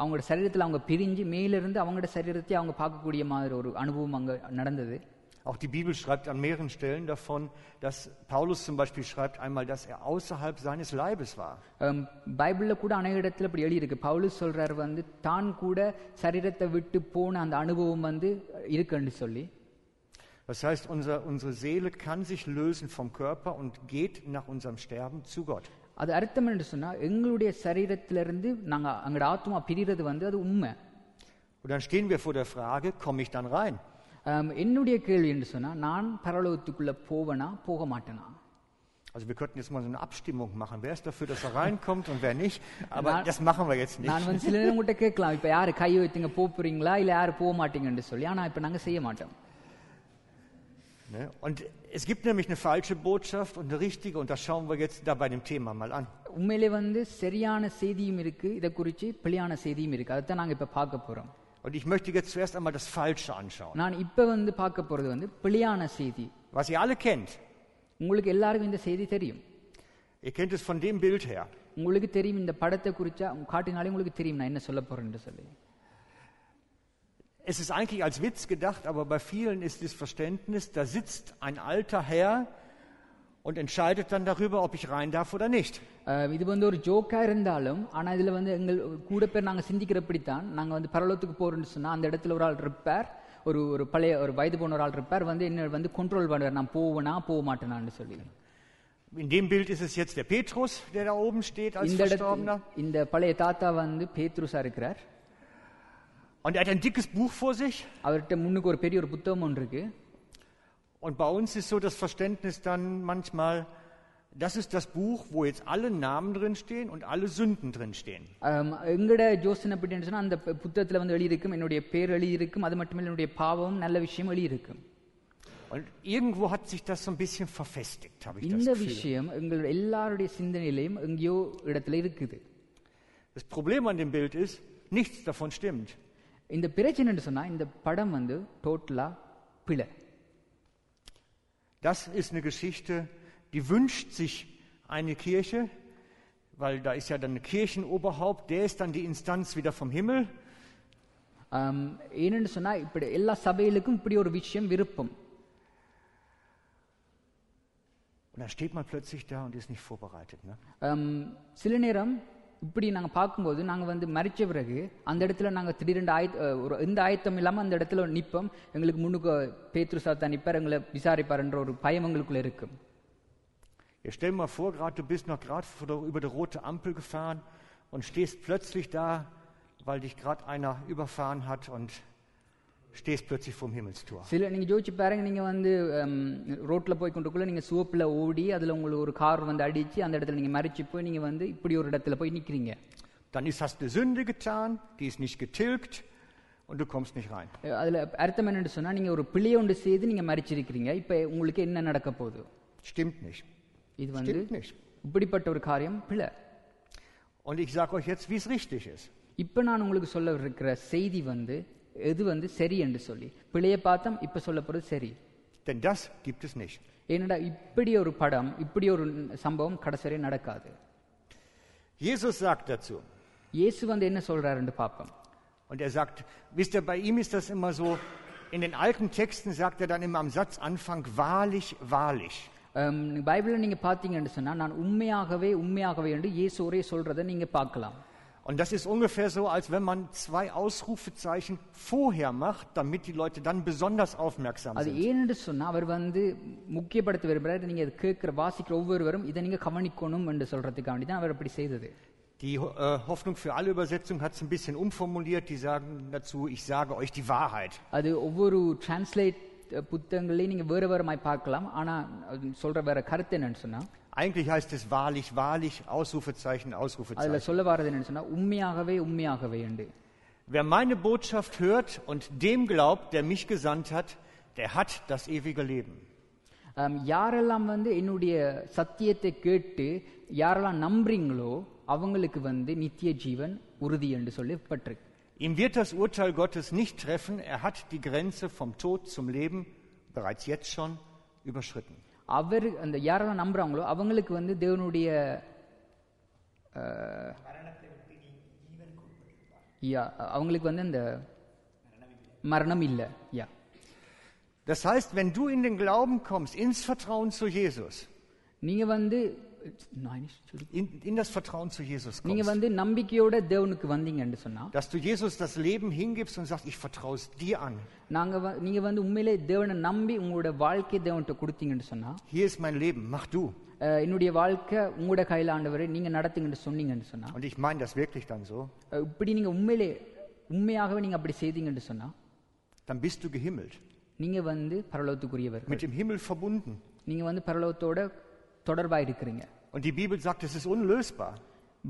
அவங்களோட சரீரத்தில் அவங்க பிரிஞ்சு மேல இருந்து அவங்களோட சரீரத்தை அவங்க பார்க்கக்கூடிய மாதிரி ஒரு அனுபவம் அங்க நடந்தது Auch die Bibel schreibt an mehreren Stellen davon, dass Paulus zum Beispiel schreibt einmal, dass er außerhalb seines Leibes war. அம், பைபிள்ல கூட அநேக இடத்துல இப்படி எழுதியிருக்கு பவுலுஸ் சொல்றாரு வந்து தான் கூட சரீரத்தை விட்டு போன அந்த அனுபவம் வந்து இருக்குன்னு சொல்லி Das heißt, unser, unsere Seele kann sich lösen vom Körper und geht nach unserem Sterben zu Gott. அது அர்த்தம் என்று சொன்னா எங்களுடைய சரீரத்திலிருந்து நாங்க அங்கட ஆத்மா பிரிறது வந்து அது உண்மை Und dann stehen wir vor der Frage, komme ich dann rein? அம், என்னுடைய கேள்வி என்று சொன்னா நான் பரலோகத்துக்குள்ள போவனா போக மாட்டேனா Also wir könnten jetzt mal so eine Abstimmung machen. Wer ist dafür, dass er reinkommt und wer nicht? Aber Na- das machen wir jetzt nicht. நான் வந்து சில நேரம் உங்கள்கிட்ட கேட்கலாம் இப்ப யாரு கை வைத்தீங்க போறீங்களா இல்ல யாரு போக மாட்டீங்கன்னு சொல்லி ஆனா இப்ப நாங்க செய்ய மாட்டோம் Ne? Und es gibt nämlich eine falsche Botschaft und eine richtige und das schauen wir jetzt da bei dem Thema mal an. உண்மையிலே வந்து சரியான செய்தியும் இருக்கு இதை குறித்து பிழையான செய்தியும் இருக்கு அதைத்தான் நாங்க இப்ப பார்க்க போறோம் Und ich möchte jetzt zuerst einmal das Falsche anschauen. நான் இப்ப வந்து பார்க்க போறது வந்து பிழையான செய்தி Was ihr alle kennt. உங்களுக்கு எல்லாருக்கும் இந்த செய்தி தெரியும் Ihr kennt es von dem Bild her. உங்களுக்கு தெரியும் இந்த படத்தை குறிச்சா காட்டினாலே உங்களுக்கு தெரியும் நான் என்ன சொல்ல போறேன்னு சொல்லி Es ist eigentlich als Witz gedacht, aber bei vielen ist das Verständnis, da sitzt ein alter Herr und entscheidet dann darüber, ob ich rein darf oder nicht. அஹ் இது வந்து ஒரு ஜோக்கா இருந்தாலும் ஆனா இதுல வந்து எங்கள் கூட பேர் நாங்க சிந்திக்கிறபடித்தான் நாங்க வந்து பரலோகத்துக்கு போறோம்னு சொன்னா அந்த இடத்துல ஒரு ஆள் இருப்பார் ஒரு ஒரு பழைய ஒரு வயது போன ஒரு ஆள் இருப்பார் வந்து என்ன வந்து கண்ட்ரோல் பண்ணுவார் நான் போவேனா போக மாட்டேனான்னு சொல்லி In dem Bild ist es jetzt der Petrus, der da oben steht als இந்த Verstorbener. இடத்துல இந்த பழைய தாத்தா வந்து பேத்ருசா இருக்கிறார் Und er hat ein dickes Buch vor sich. அவர்கிட்ட முன்னுக்கு ஒரு பெரிய ஒரு புத்தகம் ஒன்று இருக்கு Und bei uns ist so das Verständnis dann manchmal, das ist das Buch, wo jetzt alle Namen drin stehen und alle Sünden drin stehen. ஆம், எங்கட ஜோசன் அப்படின்னு சொன்னா அந்த பு- புத்தகத்துல வந்து எழுதியிருக்கும் என்னுடைய பேர் எழுதியிருக்கும் அது மட்டுமில்லை என்னுடைய பாவம் நல்ல விஷயம் எழுதியிருக்கும் Und irgendwo hat sich das so ein bisschen verfestigt, habe ich das இந்த Gefühl. விஷயம் எங்களுடைய எல்லாருடைய சிந்தனையிலையும் எங்கேயோ இடத்துல இருக்குது Das Problem an dem Bild ist, nichts davon stimmt. இந்த பிரச்சனைன்னு சொன்னா இந்த படம் வந்து டோட்டலா பிழை Das ist eine Geschichte, die wünscht sich eine Kirche, weil da ist ja dann ein Kirchenoberhaupt, der ist dann die Instanz wieder vom Himmel. ஆம், ஏன்னு சொன்னா இப்படி எல்லா சபைகளுக்கும் இப்படி ஒரு விஷயம் விருப்பம் Und dann steht man plötzlich da und ist nicht vorbereitet. Ne? ஆம், சில நேரம் இப்படி நாங்க பார்க்கும்போது நாங்க வந்து மறிச்ச பிறகு அந்த இடத்துல நாங்க திடீரென்று ஆய அஹ், ஒரு எந்த ஆயத்தம் இல்லாம அந்த இடத்துல நிப்போம் எங்களுக்கு முன்னுக்கு பேத்ரு சாத்தா நிப்பார் எங்களை விசாரிப்பார்ன்ற ஒரு பயம் எங்களுக்குள்ள இருக்கும் Jetzt stell dir mal vor, gerade du bist noch gerade vor der- über die rote Ampel gefahren und stehst plötzlich da, weil dich gerade einer überfahren hat und stehst plötzlich vorm Himmelstor. சில நீங்க யோசிச்சு பாருங்க நீங்க வந்து ஹம், ரோட்ல போய் கொண்டுக்குள்ள நீங்க சிவப்புல ஓடி அதுல உங்களுக்கு ஒரு கார் வந்து அடிச்சு அந்த இடத்துல நீங்க மறிச்சு போய் நீங்க வந்து இப்படி ஒரு இடத்துல போய் நிக்கிறீங்க Dann ist, hast du Sünde getan, die ist nicht getilgt und du kommst nicht rein. அஹ், அதுல அர்த்தம் என்னன்னு சொன்னா நீங்க ஒரு பிள்ளைய ஒன்று செய்து நீங்க மறிச்சிருக்கிறீங்க இப்ப உங்களுக்கு என்ன நடக்க போகுது Stimmt nicht. இது வந்து Stimmt nicht. இப்படிப்பட்ட ஒரு காரியம் பிழை Und ich sage euch jetzt, wie es richtig ist. இப்ப நான் உங்களுக்கு சொல்ல இருக்கிற செய்தி வந்து எது வந்து சரி என்று சொல்லி பிழையை பார்த்தோம் இப்ப சொல்ல போறது சரி Denn das gibt es nicht. ஏனடா இப்படி ஒரு படம் இப்படி ஒரு சம்பவம் கடைசி நடக்காது Jesus sagt dazu, இயேசு வந்து என்ன சொல்றாருன்னு பார்ப்போம் und er sagt, wisst ihr, bei ihm ist das immer so, in den alten Texten sagt er dann immer am Satzanfang, wahrlich, wahrlich. அம், பைபிள்ல நீங்க பாத்தீங்கன்னு சொன்னா நான் உண்மையாகவே உண்மையாகவே என்று இயேசு ஒரே சொல்றதை நீங்க பார்க்கலாம் Und das ist ungefähr so, als wenn man zwei Ausrufezeichen vorher macht, damit die Leute dann besonders aufmerksam அது sind. ஏனென்று சொன்னா அவர் வந்து முக்கியப்படுத்த விரும்புறாரு நீங்க அதை கேட்கிற வாசிக்கிற ஒவ்வொருவரும் இதை நீங்க கவனிக்கணும் என்று சொல்றதுக்காண்டி தான் அவர் அப்படி செய்தது Die äh, Hoffnung für alle Übersetzung hat es ein bisschen umformuliert. Die sagen dazu, ich sage euch die Wahrheit. அது ஒவ்வொரு டிரான்ஸ்லேட் புத்தகங்களையும் நீங்க வேற வேறமாய் பார்க்கலாம் ஆனா அது சொல்ற வேற கருத்து என்னன்னு சொன்னா Eigentlich heißt es wahrlich, wahrlich, Ausrufezeichen, அதுல Ausrufezeichen. சொல்ல வர்றது என்னன்னு சொன்னா உண்மையாகவே உண்மையாகவே என்று Wer meine Botschaft hört und dem glaubt, der mich gesandt hat, der hat das ewige Leben. ஆம், யாரெல்லாம் வந்து என்னுடைய சத்தியத்தை கேட்டு யாரெல்லாம் நம்புறீங்களோ அவங்களுக்கு வந்து நித்திய ஜீவன் உறுதி என்று சொல்லப்பட்டிருக்கு Ihm wird das Urteil Gottes nicht treffen. Er hat die Grenze vom Tod zum Leben bereits jetzt schon überschritten. அவர் அந்த யாரெல்லாம் நம்புறாங்களோ அவங்களுக்கு வந்து தேவனுடைய அஹ், யா அவங்களுக்கு வந்து அந்த மரணம் இல்லை யா Das heißt, wenn du in den Glauben kommst, ins Vertrauen zu Jesus, நீங்க வந்து nein, sorry. in, in das Vertrauen zu Jesus நீங்க kommst, வந்து நம்பிக்கையோட தேவனுக்கு வந்தீங்கன்னு சொன்னா dass du Jesus das Leben hingibst und sagst, ich vertraue es dir an. நாங்க வ- நீங்க வந்து உண்மையிலே தேவனை நம்பி உங்களோட வாழ்க்கை தேவன்கிட்ட கொடுத்தீங்கன்னு சொன்னா Hier ist mein Leben, mach du. அஹ், என்னுடைய வாழ்க்கை உங்களோட கையில ஆண்டவரை நீங்க நடத்துங்கன்னு சொன்னீங்கன்னு சொன்னா Und ich meine das wirklich dann so, அஹ், இப்படி நீங்க உண்மையிலே உண்மையாகவே நீங்க அப்படி செய்தீங்கன்னு சொன்னா dann bist du gehimmelt, நீங்க வந்து பரலோகத்துக்குரியவர் mit dem Himmel verbunden. நீங்க வந்து பரலோகத்தோட தொடர்பா இருக்கிறீங்க Und die Bibel sagt, es ist unlösbar.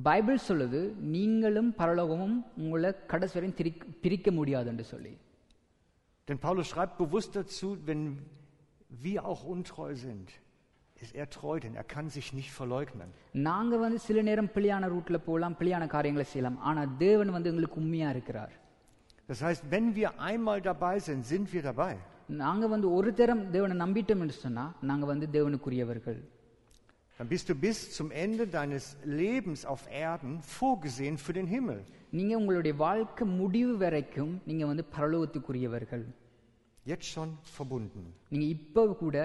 Bible சொல்லுது நீங்களும் பரலோகமும் உங்களை கடைசி வரையும் திரிக்க- பிரிக்க முடியாதுன்னு சொல்லி Denn Paulus schreibt bewusst dazu, wenn wir auch untreu sind, ist er treu, denn er kann sich nicht verleugnen. நாங்க வந்து சில நேரம் பிழையான ரூட்ல போகலாம் பிழையான காரியங்களை செய்யலாம் ஆனா தேவன் வந்து எங்களுக்கு உண்மையா இருக்கிறார் Das heißt, wenn wir einmal dabei sind, sind wir dabei. நாங்க வந்து ஒரு தரம் தேவனை நம்பிட்டோம் என்று சொன்னா நாங்க வந்து தேவனுக்குரியவர்கள் dann bist du bis zum Ende deines Lebens auf Erden vorgesehen für den Himmel. நீங்க உங்களுடைய வாழ்க்கை முடிவு வரைக்கும் நீங்க வந்து பரலோகத்துக்குரியவர்கள் Jetzt schon verbunden. நீங்க இப்போ கூட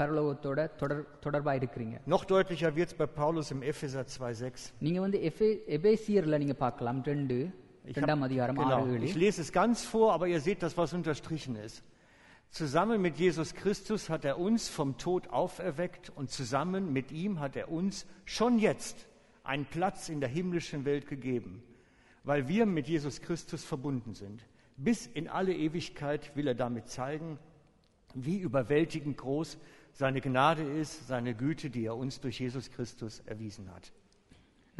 பரலோகத்தோட தொடர் தொடர்பா இருக்கிறீங்க Noch deutlicher wird es bei Paulus im Epheser 2,6. நீங்க வந்து எஃபே எபேசியர்ல நீங்க பார்க்கலாம் ரெண்டு ரெண்டாம் அதிகாரம் ஆறு Genau. ஏழு Ich lese es ganz vor, aber ihr seht das, was unterstrichen ist. Zusammen mit Jesus Christus hat er uns vom Tod auferweckt und zusammen mit ihm hat er uns schon jetzt einen Platz in der himmlischen Welt gegeben, weil wir mit Jesus Christus verbunden sind. Bis in alle Ewigkeit will er damit zeigen, wie überwältigend groß seine Gnade ist, seine Güte, die er uns durch Jesus Christus erwiesen hat.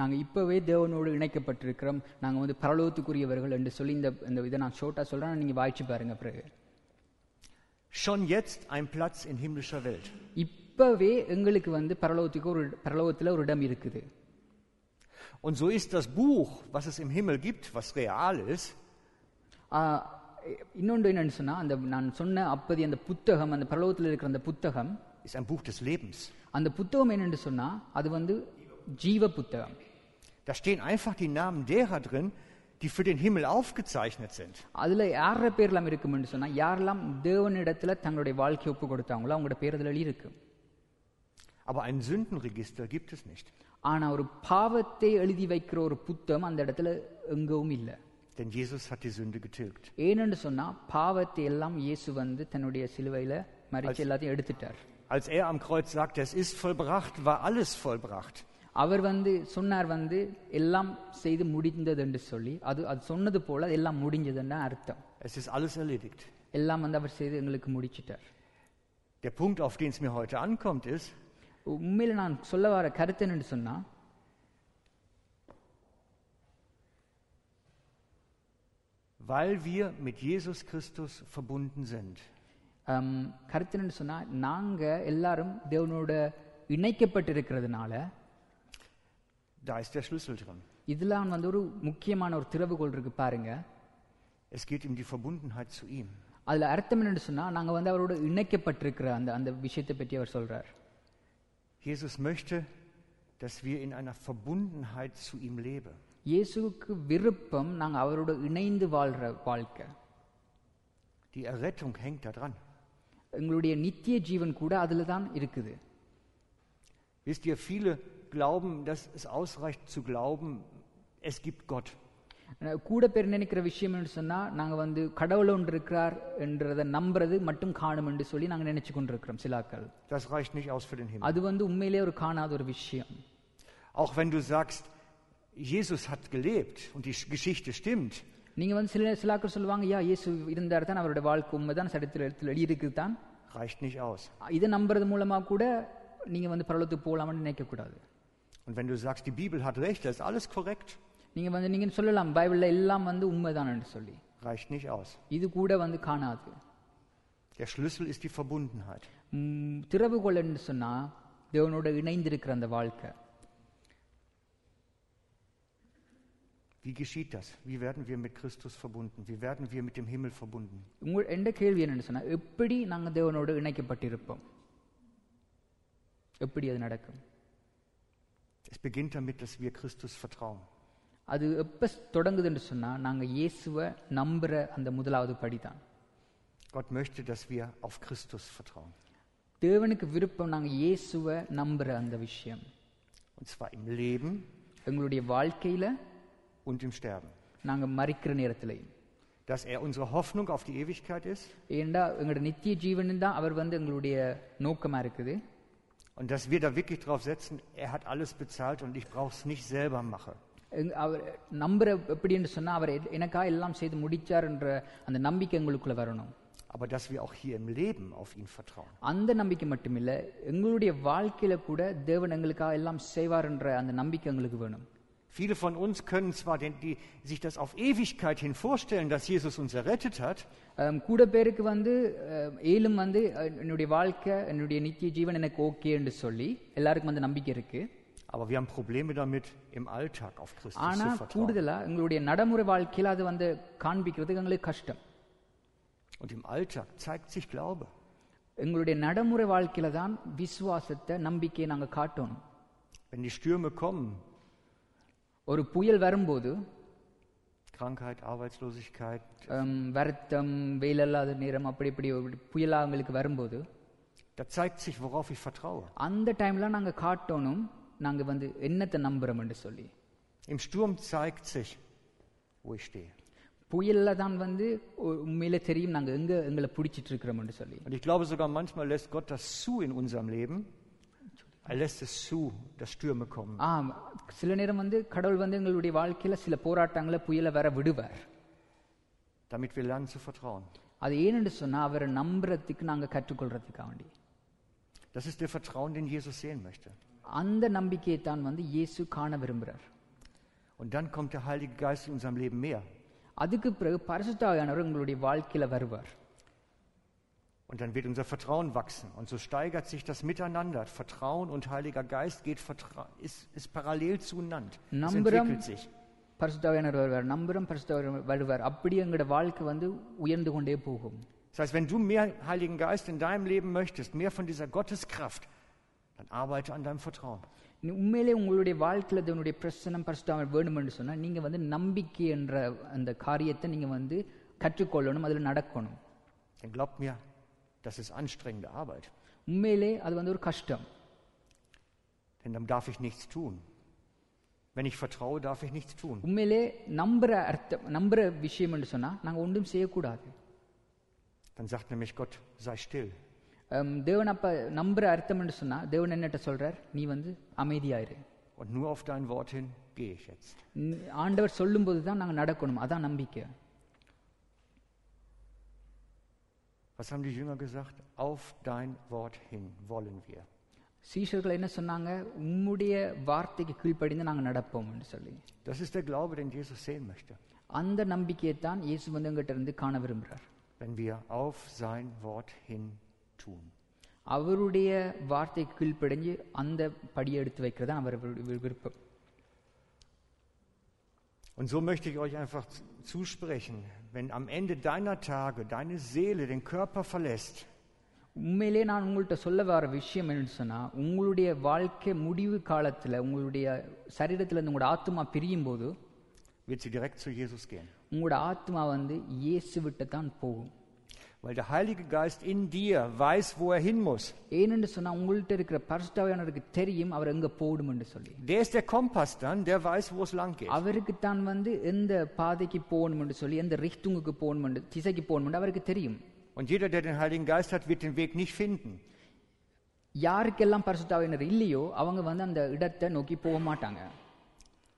நாங்க இப்பவே தேவனோடு இணைக்கப்பட்டிருக்கிறோம் நாங்க வந்து பரலோகத்துக்குரியவர்கள் என்று சொல்லி இந்த இந்த இதை நான் ஷோர்ட்டா சொல்றேன் நீங்க வாய்ச்சி பாருங்க பிறகு Schon jetzt ein Platz in himmlischer Welt. இப்பவே எங்களுக்கு வந்து பரலோகத்துக்கு ஒரு பரலோகத்துல ஒரு இடம் இருக்குது Und so ist das Buch, was es im Himmel gibt, was real ist, ஆஹ், இன்னொன்று என்னன்னு சொன்னா அந்த நான் சொன்ன அப்பதி அந்த புத்தகம் அந்த பரலோகத்தில் இருக்கிற அந்த புத்தகம் ist ein Buch des Lebens. அந்த புத்தகம் என்னன்னு சொன்னா அது வந்து ஜீவ புத்தகம் Da stehen einfach die Namen derer drin, die für den Himmel aufgezeichnet sind. அதுல யார பேர்லாம் இருக்கும்னு சொன்னா யாரெல்லாம் தேவனிடத்துல தங்களுடைய வாழ்க்கையை ஒப்பு கொடுத்தாங்களோ அவங்களோட பேர் அதுல இருக்கு Aber ein Sündenregister gibt es nicht. ஆனா ஒரு பாவத்தை எழுதி வைக்கிற ஒரு புத்தகம் அந்த இடத்துல எங்கவும் இல்லை Denn Jesus hat die Sünde getilgt. ஏனென்று சொன்னா பாவத்தை எல்லாம் இயேசு வந்து தன்னுடைய சிலுவையில மறிச்சு எல்லாத்தையும் எடுத்துட்டார் Als er am Kreuz sagte, es ist vollbracht, war alles vollbracht. அவர் வந்து சொன்னார் வந்து எல்லாம் செய்து முடிந்தது என்று சொல்லி அது அது சொன்னது போல எல்லாம் முடிஞ்சதுன்னு அர்த்தம். Es ist alles erledigt. எல்லாம் வந்து அவர் செய்து எங்களுக்கு முடிச்சிட்டார். Der Punkt, auf den es mir heute ankommt, ist, உண்மையில நான் சொல்ல வர கருத்து என்னன்னு சொன்னா weil wir mit Jesus Christus verbunden sind, கருத்து என்னன்னு சொன்னா நாங்க எல்லாரும் தேவனோட இணைக்கப்பட்டிருக்கிறதுனால da ist der Schlüssel drin. இதெல்லாம் வந்து ஒரு முக்கியமான ஒரு திறவுகோல் இருக்கு பாருங்க Es geht um die Verbundenheit zu ihm. அதுல அர்த்தம் என்னன்னு சொன்னா நாங்க வந்து அவரோட இணைக்கப்பட்டிருக்கிற அந்த அந்த விஷயத்தை பற்றி அவர் சொல்றார் Jesus möchte, dass wir in einer Verbundenheit zu ihm leben. இயேசுவுக்கு விருப்பம் நாங்க அவரோட இணைந்து வாழ்ற வாழ்க்கை Die Errettung hängt daran. எங்களுடைய நித்திய ஜீவன் கூட அதுல தான் இருக்குது Wisst ihr, viele glauben, dass es ausreicht zu glauben, es gibt Gott. அஹ் கூட பேர் நினைக்கிற விஷயம் என்று சொன்னா நாங்க வந்து கடவுள் ஒன்று இருக்கிறார் என்றதை நம்புறது மட்டும் காணும் என்று சொல்லி நாங்க நினைச்சு கொண்டிருக்கிறோம் சிலாக்கள் Das reicht nicht aus für den Himmel. அது வந்து உண்மையிலே ஒரு காணாத ஒரு விஷயம் Auch wenn du sagst, Jesus hat gelebt und die Geschichte stimmt, நீங்க வந்து சில சிலாக்கள் சொல்லுவாங்க யா இயேசு இருந்தார் தான் அவருடைய வாழ்க்கை உண்மைதான் சரித்திர எழுத்துல எழுதியிருக்கு தான் reicht nicht aus. இதை நம்புறது மூலமா கூட நீங்க வந்து பரலோகத்துக்கு போகலாம்னு நினைக்க கூடாது Und wenn du sagst, die Bibel hat recht, das ist alles korrekt, நீங்க வந்து நீங்க சொல்லலாம் பைபிள்ல எல்லாம் வந்து உண்மைதான் என்று சொல்லி reicht nicht aus. இது கூட வந்து காணாது Der Schlüssel ist die Verbundenheit. ம், திறவுகோல் என்று சொன்னா தேவனோட இணைந்திருக்கிற அந்த வாழ்க்கை Wie geschieht das? Wie werden wir mit Christus verbunden? Wie werden wir mit dem Himmel verbunden? உங்க எந்த கேள்வி என்னன்னு சொன்னா எப்படி நாங்க தேவனோடு இணைக்கப்பட்டிருப்போம் எப்படி அது நடக்கும் Es beginnt damit, dass wir Christus vertrauen. அது எப்ப தொடங்குதுன்னு சொன்னா நாங்க இயேசுவை நம்புற அந்த முதலாவது படிதான் Gott möchte, dass wir auf Christus vertrauen. தேவனுக்கு விருப்பம் நாங்க இயேசுவை நம்புற அந்த விஷயம் Und zwar im Leben எங்களுடைய வாழ்க்கையில und im Sterben. நாங்க மறிக்கிற நேரத்திலையும் Dass er unsere Hoffnung auf die Ewigkeit ist ஏண்டா எங்களோட நித்திய ஜீவன் தான் அவர் வந்து எங்களுடைய நோக்கமா இருக்குது und dass wir da wirklich drauf setzen, er hat alles bezahlt und ich brauche es nicht selber machen. எங்க- அவர் நம்புற எப்படின்னு சொன்னா அவர் எ- எனக்கா எல்லாம் செய்து முடிச்சார்ன்ற அந்த நம்பிக்கை எங்களுக்குள்ள வரணும் Aber dass wir auch hier im Leben auf ihn vertrauen. அந்த நம்பிக்கை மட்டுமில்ல எங்களுடைய வாழ்க்கையில கூட தேவன் எங்களுக்காக எல்லாம் செய்வார்ன்ற அந்த நம்பிக்கை எங்களுக்கு வேணும் Viele von uns können zwar den, die, sich das auf Ewigkeit hin vorstellen, dass Jesus uns errettet hat, அம், கூட பேருக்கு வந்து அஹ், ஏலும் வந்து அஹ், என்னுடைய வாழ்க்கை என்னுடைய நித்திய ஜீவன் எனக்கு ஓகே என்று சொல்லி எல்லாருக்கும் அந்த நம்பிக்கை இருக்கு aber wir haben Probleme damit, im Alltag auf Christus ஆனா zu vertrauen. கூடுதலா எங்களுடைய நடைமுறை வாழ்க்கையில அது வந்து காண்பிக்கிறதுக்கு எங்களுக்கு கஷ்டம் Und im Alltag zeigt sich Glaube. எங்களுடைய நடைமுறை வாழ்க்கையில தான் விசுவாசத்தை நம்பிக்கையை நாங்க காட்டணும் Wenn die Stürme kommen, ஒரு புயல் வரும்போது Krankheit, Arbeitslosigkeit, ஹம், வருத்தம் வெயிலல்லாத நேரம் அப்படி இப்படி ஒரு புயலா அவங்களுக்கு வரும்போது da zeigt sich, worauf ich vertraue. அந்த டைம்ல நாங்க காட்டணும் நாங்க வந்து என்னத்தை நம்புறோம்னு சொல்லி Im Sturm zeigt sich, wo ich stehe. புயல்ல தான் வந்து உ- உண்மையிலே தெரியும் நாங்க எங்க எங்களை பிடிச்சிட்டு இருக்கிறோம்னு சொல்லி Und ich glaube sogar manchmal lässt Gott das zu in unserem Leben. Er lässt es zu, dass Stürme kommen. ஆ சில நேரம் வந்து கடவுள் வந்து எங்களுடைய வாழ்க்கையில சில போராட்டங்களை புயலை வர விடுவார் damit wir lernen zu vertrauen. அது ஏன்னு சொன்னா அவரை நம்புறதுக்கு நாங்க கற்றுக்கொள்றதுக்காக வேண்டி Das ist der Vertrauen, den Jesus sehen möchte. அந்த நம்பிக்கையை தான் வந்து இயேசு காண விரும்புறார் Und dann kommt der Heilige Geist in unserem Leben mehr. அதுக்கு பிறகு பரிசுத்தாவியானவர் உங்களுடைய வாழ்க்கையில வருவார் Und dann wird unser Vertrauen wachsen. Und so steigert sich das Miteinander. Vertrauen und Heiliger Geist geht vertra ist, ist parallel zueinander. Es Nambram- entwickelt sich. பரிசுத்தாவியானவர் வருவார் நம்புறோம் பரிசுத்தாவியானவர் வருவார் அப்படி எங்களோட வாழ்க்கை வந்து உயர்ந்து கொண்டே போகும் Das heißt, wenn du mehr Heiligen Geist in deinem Leben möchtest, mehr von dieser Gotteskraft, dann arbeite an deinem Vertrauen. நீ உண்மையிலே உங்களுடைய வாழ்க்கையில இதனுடைய பிரசனம் பரிசுத்தாவியானவர் வேணும்னு சொன்னா நீங்க வந்து நம்பிக்கை என்ற அந்த காரியத்தை நீங்க வந்து கற்றுக்கொள்ளணும் அதுல நடக்கணும் Denn glaubt mir, das ist anstrengende Arbeit. உண்மையிலே அது வந்து ஒரு கஷ்டம் Denn dann darf ich nichts tun. Wenn ich vertraue, darf ich nichts tun. உண்மையிலே நம்புற அர்த்தம் நம்புற விஷயம் என்று சொன்னா நாங்க ஒன்றும் செய்யக்கூடாது Dann sagt nämlich Gott, sei still. ஹம், தேவன் அப்ப நம்புற அர்த்தம் என்று சொன்னா தேவன் என்னட்ட சொல்றார் நீ வந்து அமைதியாயிரு Und nur auf dein Wort hin gehe ich jetzt. ந- ஆண்டவர் சொல்லும்போது தான் நாங்க நடக்கணும் அதான் நம்பிக்கை Was haben die Jünger gesagt? Auf dein Wort hin wollen wir. சீஷர்கள் என்ன சொன்னாங்க உம்முடைய வார்த்தைக்கு கீழ்ப்படிந்து நாங்க நடப்போம் என்று சொல்லி Das ist der Glaube, den Jesus sehen möchte. அந்த நம்பிக்கையை தான் இயேசு வந்து எங்கிட்ட இருந்து காண விரும்புகிறார் Wenn wir auf sein Wort hin tun. அவருடைய வார்த்தைக்கு கீழ்ப்படிஞ்சு அந்த படியை எடுத்து வைக்கிறது தான் அவர் விரு- விருப்பம் Und so möchte ich euch einfach z- zusprechen, wenn am Ende deiner Tage deine Seele den Körper verlässt, உண்மையிலே நான் உங்கள்கிட்ட சொல்ல வர விஷயம் என்னன்னு சொன்னா உங்களுடைய வாழ்க்கை முடிவு காலத்துல உங்களுடைய சரீரத்துல இருந்து உங்களோட ஆத்மா பிரியும் போது wird sie direkt zu Jesus gehen. உங்களோட ஆத்மா வந்து இயேசு விட்டு தான் போகும் Weil der Heilige Geist in dir weiß, wo er hin muss. ஏனென்று சொன்னா உங்கள்கிட்ட இருக்கிற பரிசுத்தாவியானவருக்கு தெரியும் அவர் எங்க போடும் என்று சொல்லி Der ist der Kompass dann, der weiß, wo es lang geht. அவருக்கு தான் வந்து எந்த பாதைக்கு போகணும் என்று சொல்லி எந்த ரிஷ்டுங்குக்கு போகணும் என்று திசைக்கு போகணும் என்று அவருக்கு தெரியும் Und jeder, der den Heiligen Geist hat, wird den Weg nicht finden. யாருக்கெல்லாம் பரிசுத்தாவினர் இல்லையோ அவங்க வந்து அந்த இடத்தை நோக்கி போக மாட்டாங்க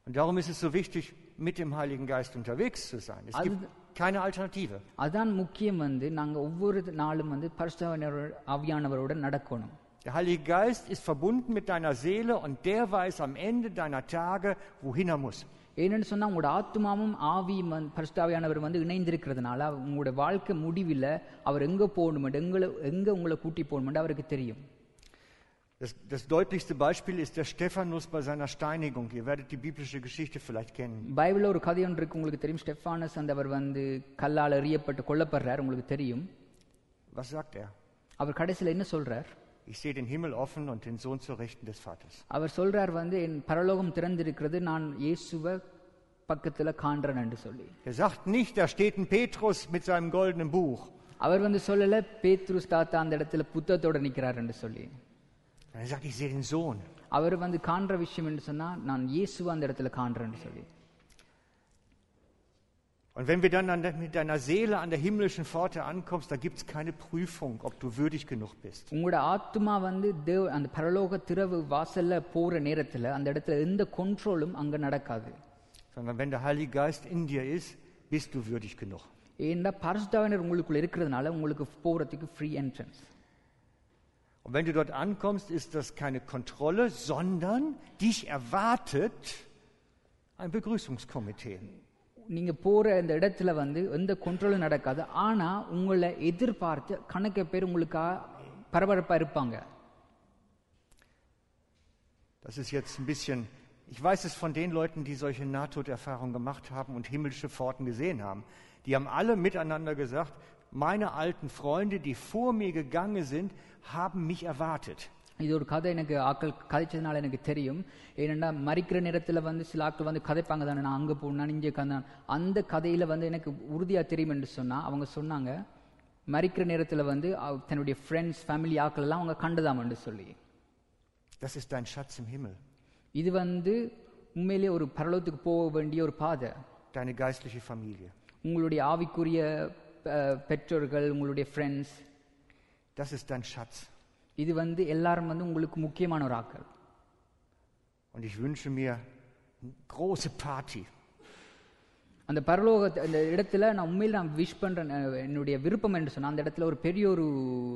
Und darum ist es so wichtig, mit dem Heiligen Geist unterwegs zu sein. Es gibt keine Alternative. அதான் முக்கியம் வந்து நாங்க ஒவ்வொரு நாளும் வந்து பரிசுத்தாவினர் ஆவியானவரோட நடக்கணும் Der Heilige Geist ist verbunden mit deiner Seele und der weiß am Ende deiner Tage, wohin er muss. ஏன்னு சொன்னா உங்களோட ஆத்மாவும் ஆவியும் வந்து பரிசுத்தாவியானவர் வந்து இணைந்திருக்கிறதுனால உங்களோட வாழ்க்கை முடிவில் அவர் எங்க போகணும் எங்களை எங்க உங்களை கூட்டி போகணும் அவருக்கு தெரியும் Das, das deutlichste Beispiel ist der Stephanus bei seiner Steinigung. Ihr werdet die biblische Geschichte vielleicht kennen. பைபிள்ல ஒரு கதை ஒன்று இருக்கு உங்களுக்கு தெரியும் ஸ்டெஃபானஸ் அந்த அவர் வந்து கல்லால் எறியப்பட்டு கொல்லப்படுறார் உங்களுக்கு தெரியும் Was sagt er? அவர் கடைசியில் என்ன சொல்றார் Ich sehe den Himmel offen und den Sohn zur Rechten des Vaters. அவர் சொல்றார் வந்து என் பரலோகம் திறந்திருக்கிறது நான் இயேசுவை பக்கத்துல காண்றேன் என்று சொல்லி Er sagt nicht, da steht ein Petrus mit seinem goldenen Buch. அவர் வந்து சொல்லல பேத்ருஸ் தாத்தா அந்த இடத்துல புத்தகத்தோட நிக்கிறார் என்று சொல்லி Er sagt, ich sehe den Sohn. அவர் வந்து காண்ற விஷயம் என்று சொன்னா நான் இயேசுவை அந்த இடத்துல காண்றேன்னு சொல்லி Und wenn wir dann an der, mit deiner Seele an der himmlischen Pforte ankommst, da gibt es keine Prüfung, ob du würdig genug bist. உங்களோட ஆத்மா வந்து தேவ அந்த பரலோக திறவு வாசல்ல போற நேரத்துல அந்த இடத்துல எந்த கொண்ட்ரோலும் அங்க நடக்காது Sondern wenn der Heilige Geist in dir ist, bist du würdig genug. ஏன்னா பரிசுத்தாவினர் உங்களுக்குள்ள இருக்கிறதுனால உங்களுக்கு போறதுக்கு free entrance Und wenn du dort ankommst, ist das keine Kontrolle, sondern dich erwartet ein Begrüßungskomitee. நீங்க போற இந்த இடத்துல வந்து எந்த கொண்ட்ரோலும் நடக்காது ஆனா உங்களை எதிர்பார்த்து கணக்க பேர் உங்களுக்கு பரபரப்பா இருப்பாங்க Das ist jetzt ein bisschen, ich weiß es von den Leuten, die solche Nahtoderfahrungen gemacht haben und himmlische Pforten gesehen haben. Die haben alle miteinander gesagt, meine alten Freunde, die vor mir gegangen sind, haben mich erwartet. இது ஒரு கதை எனக்கு ஆக்கள் கதைச்சதுனால எனக்கு தெரியும் ஏனென்னா மறிக்கிற நேரத்தில் வந்து சில ஆட்கள் வந்து கதைப்பாங்க தானே நான் அங்கே போனேன் இங்கே கந்தான் அந்த கதையில் வந்து எனக்கு உறுதியாக தெரியும் என்று சொன்னால் அவங்க சொன்னாங்க மறிக்கிற நேரத்தில் வந்து அவ- தன்னுடைய ஃப்ரெண்ட்ஸ் ஃபேமிலி ஆக்கள் எல்லாம் அவங்க கண்டுதாமன்னு சொல்லி Das ist dein Schatz im Himmel, இது வந்து உண்மையிலேயே ஒரு பரலோகத்துக்கு போக வேண்டிய ஒரு பாதை deine geistliche Familie. உங்களுடைய ஆவிக்குரிய அஹ், பெற்றோர்கள் உங்களுடைய friends Das ist dein Schatz. இது வந்து எல்லாரும் வந்து உங்களுக்கு முக்கியமான ஒரு ஆக்கள் Und ich wünsche mir eine große Party. அந்த பரலோக அந்த இடத்துல நான் உண்மையில் நான் விஷ் பண்றேன் அஹ், என்னுடைய விருப்பம் என்று சொன்னா அந்த இடத்துல ஒரு பெரிய ஒரு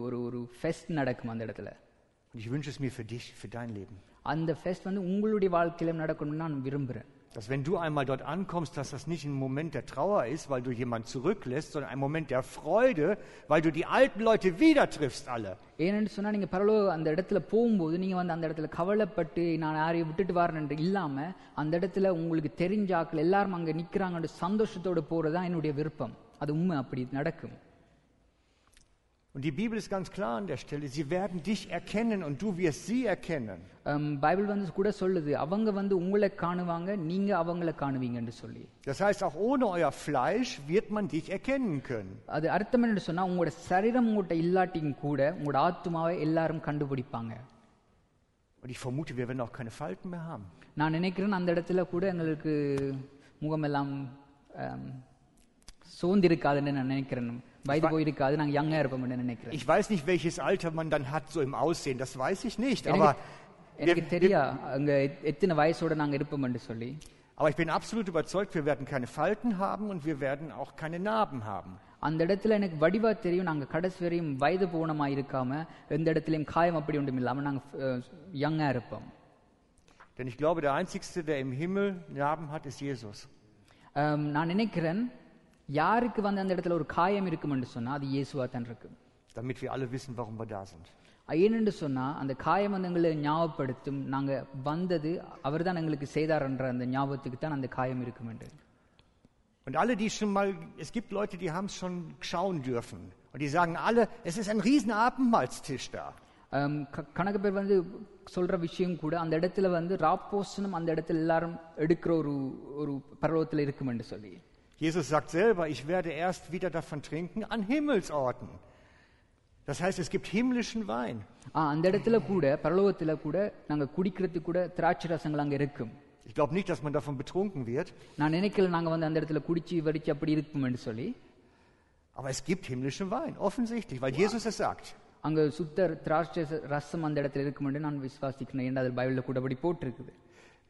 ஒரு ஒரு ஃபெஸ்ட் நடக்கும் அந்த இடத்துல ich wünsche es mir für dich, für dein Leben. அந்த ஃபெஸ்ட் வந்து உங்களுடைய வாழ்க்கையில நடக்கணும்னு நான் விரும்புகிறேன் Dass wenn du einmal dort ankommst, dass das nicht ein Moment der Trauer ist, weil du jemanden zurücklässt, sondern ein Moment der Freude, weil du die alten Leute wieder triffst alle. ஏன்னு சொன்னா நீங்க பரலோக அந்த இடத்துல போகும்போது நீங்க வந்து அந்த இடத்துல கவலைப்பட்டு நான் யாரையும் விட்டுட்டு வரேன் இல்லாம அந்த இடத்துல உங்களுக்கு தெரிஞ்ச ஆட்கள் எல்லாரும் அங்க நிக்கிறாங்கன்னு சந்தோஷத்தோட போறதுதான் என்னுடைய விருப்பம் அது உண்மை அப்படி நடக்கும் Und die Bibel ist ganz klar an der Stelle, sie werden dich erkennen und du wirst sie erkennen. அம், பைபிள் வந்து கூட சொல்லுது அவங்க வந்து உங்களை காணுவாங்க நீங்க அவங்கள காணுவீங்கன்னு சொல்லி Das heißt, auch ohne euer Fleisch wird man dich erkennen können. அது அர்த்தம் என்னன்னு சொன்னா உங்களோட சரீரம் உங்கள்கிட்ட இல்லாட்டியும் கூட உங்களோட ஆத்மாவை எல்லாரும் கண்டுபிடிப்பாங்க Und ich vermute, wir werden auch keine Falten mehr haben. நான் நினைக்கிறேன் அந்த இடத்துல கூட எங்களுக்கு முகமெல்லாம் ஆம், சோர்ந்திருக்காதுன்னு நான் நினைக்கிறேன் வயது போயிருக்காது நாங்கள் யங்கா இருப்போம்னு நினைக்கிறேன் Ich weiß nicht, welches Alter man dann hat, so im Aussehen, das weiß ich nicht. எனக்கு Aber, எனக்கு தெரியா அங்க எத்- எத்தனை வயசோட நாங்க இருப்போம்னு சொல்லி aber ich bin absolut überzeugt, wir werden keine Falten haben und wir werden auch keine Narben haben. அந்த இடத்துல எனக்கு வடிவா தெரியும் நாங்க கடைசி வரையும் வயது பூனமா இருக்காம எந்த இடத்துலயும் காயம் அப்படி ஒன்றும் இல்லாம நாங்க யங்கா இருப்போம் Denn ich glaube, der Einzige, der im Himmel Narben hat, ist Jesus. ஆம், நான் நினைக்கிறேன் யாருக்கு வந்து அந்த இடத்துல ஒரு காயம் இருக்கும்னு சொன்னா அது இயேசுவா தான் இருக்கு Damit wir alle wissen, warum wir da sind. ஏனென்று சொன்னா அந்த காயம் வந்து எங்களை ஞாபகப்படுத்தும் நாங்க வந்தது அவர்தான் எங்களுக்கு செய்தார்ன்ற அந்த ஞாபகத்துக்கு தான் அந்த காயம் இருக்கும் என்று Und alle, die schon mal, es gibt Leute, die haben es schon schauen dürfen. Und die sagen alle, es ist ein riesen Abendmahlstisch da. ஆம், க- கணக்கு பேர் வந்து சொல்ற விஷயம் கூட அந்த இடத்துல வந்து ராப்போசனம் அந்த இடத்துல எல்லாரும் எடுக்கிற ஒரு ஒரு பருவத்தில் இருக்கும் என்று சொல்லி Jesus sagt selber, ich werde erst wieder davon trinken an Himmelsorten. Das heißt, es gibt himmlischen Wein. ஆ, அந்த இடத்துல கூட பரலோகத்துல கூட நாங்க குடிக்கிறதுக்கு கூட திராட்சை ரசங்கள் அங்க இருக்கும் Ich glaube nicht, dass man davon betrunken wird, நான் நினைக்கல நாங்க வந்து அந்த இடத்துல குடிச்சு வடிச்சு அப்படி இருக்கும் என்று சொல்லி aber es gibt himmlischen Wein, offensichtlich, weil Jesus es sagt. அங்க சுத்த திராட்சை ரசம் அந்த இடத்துல இருக்கும் என்று நான் விசுவாசிக்கிறேன் ஏன்னா அது பைபிள்ல கூட அப்படி போட்டிருக்குது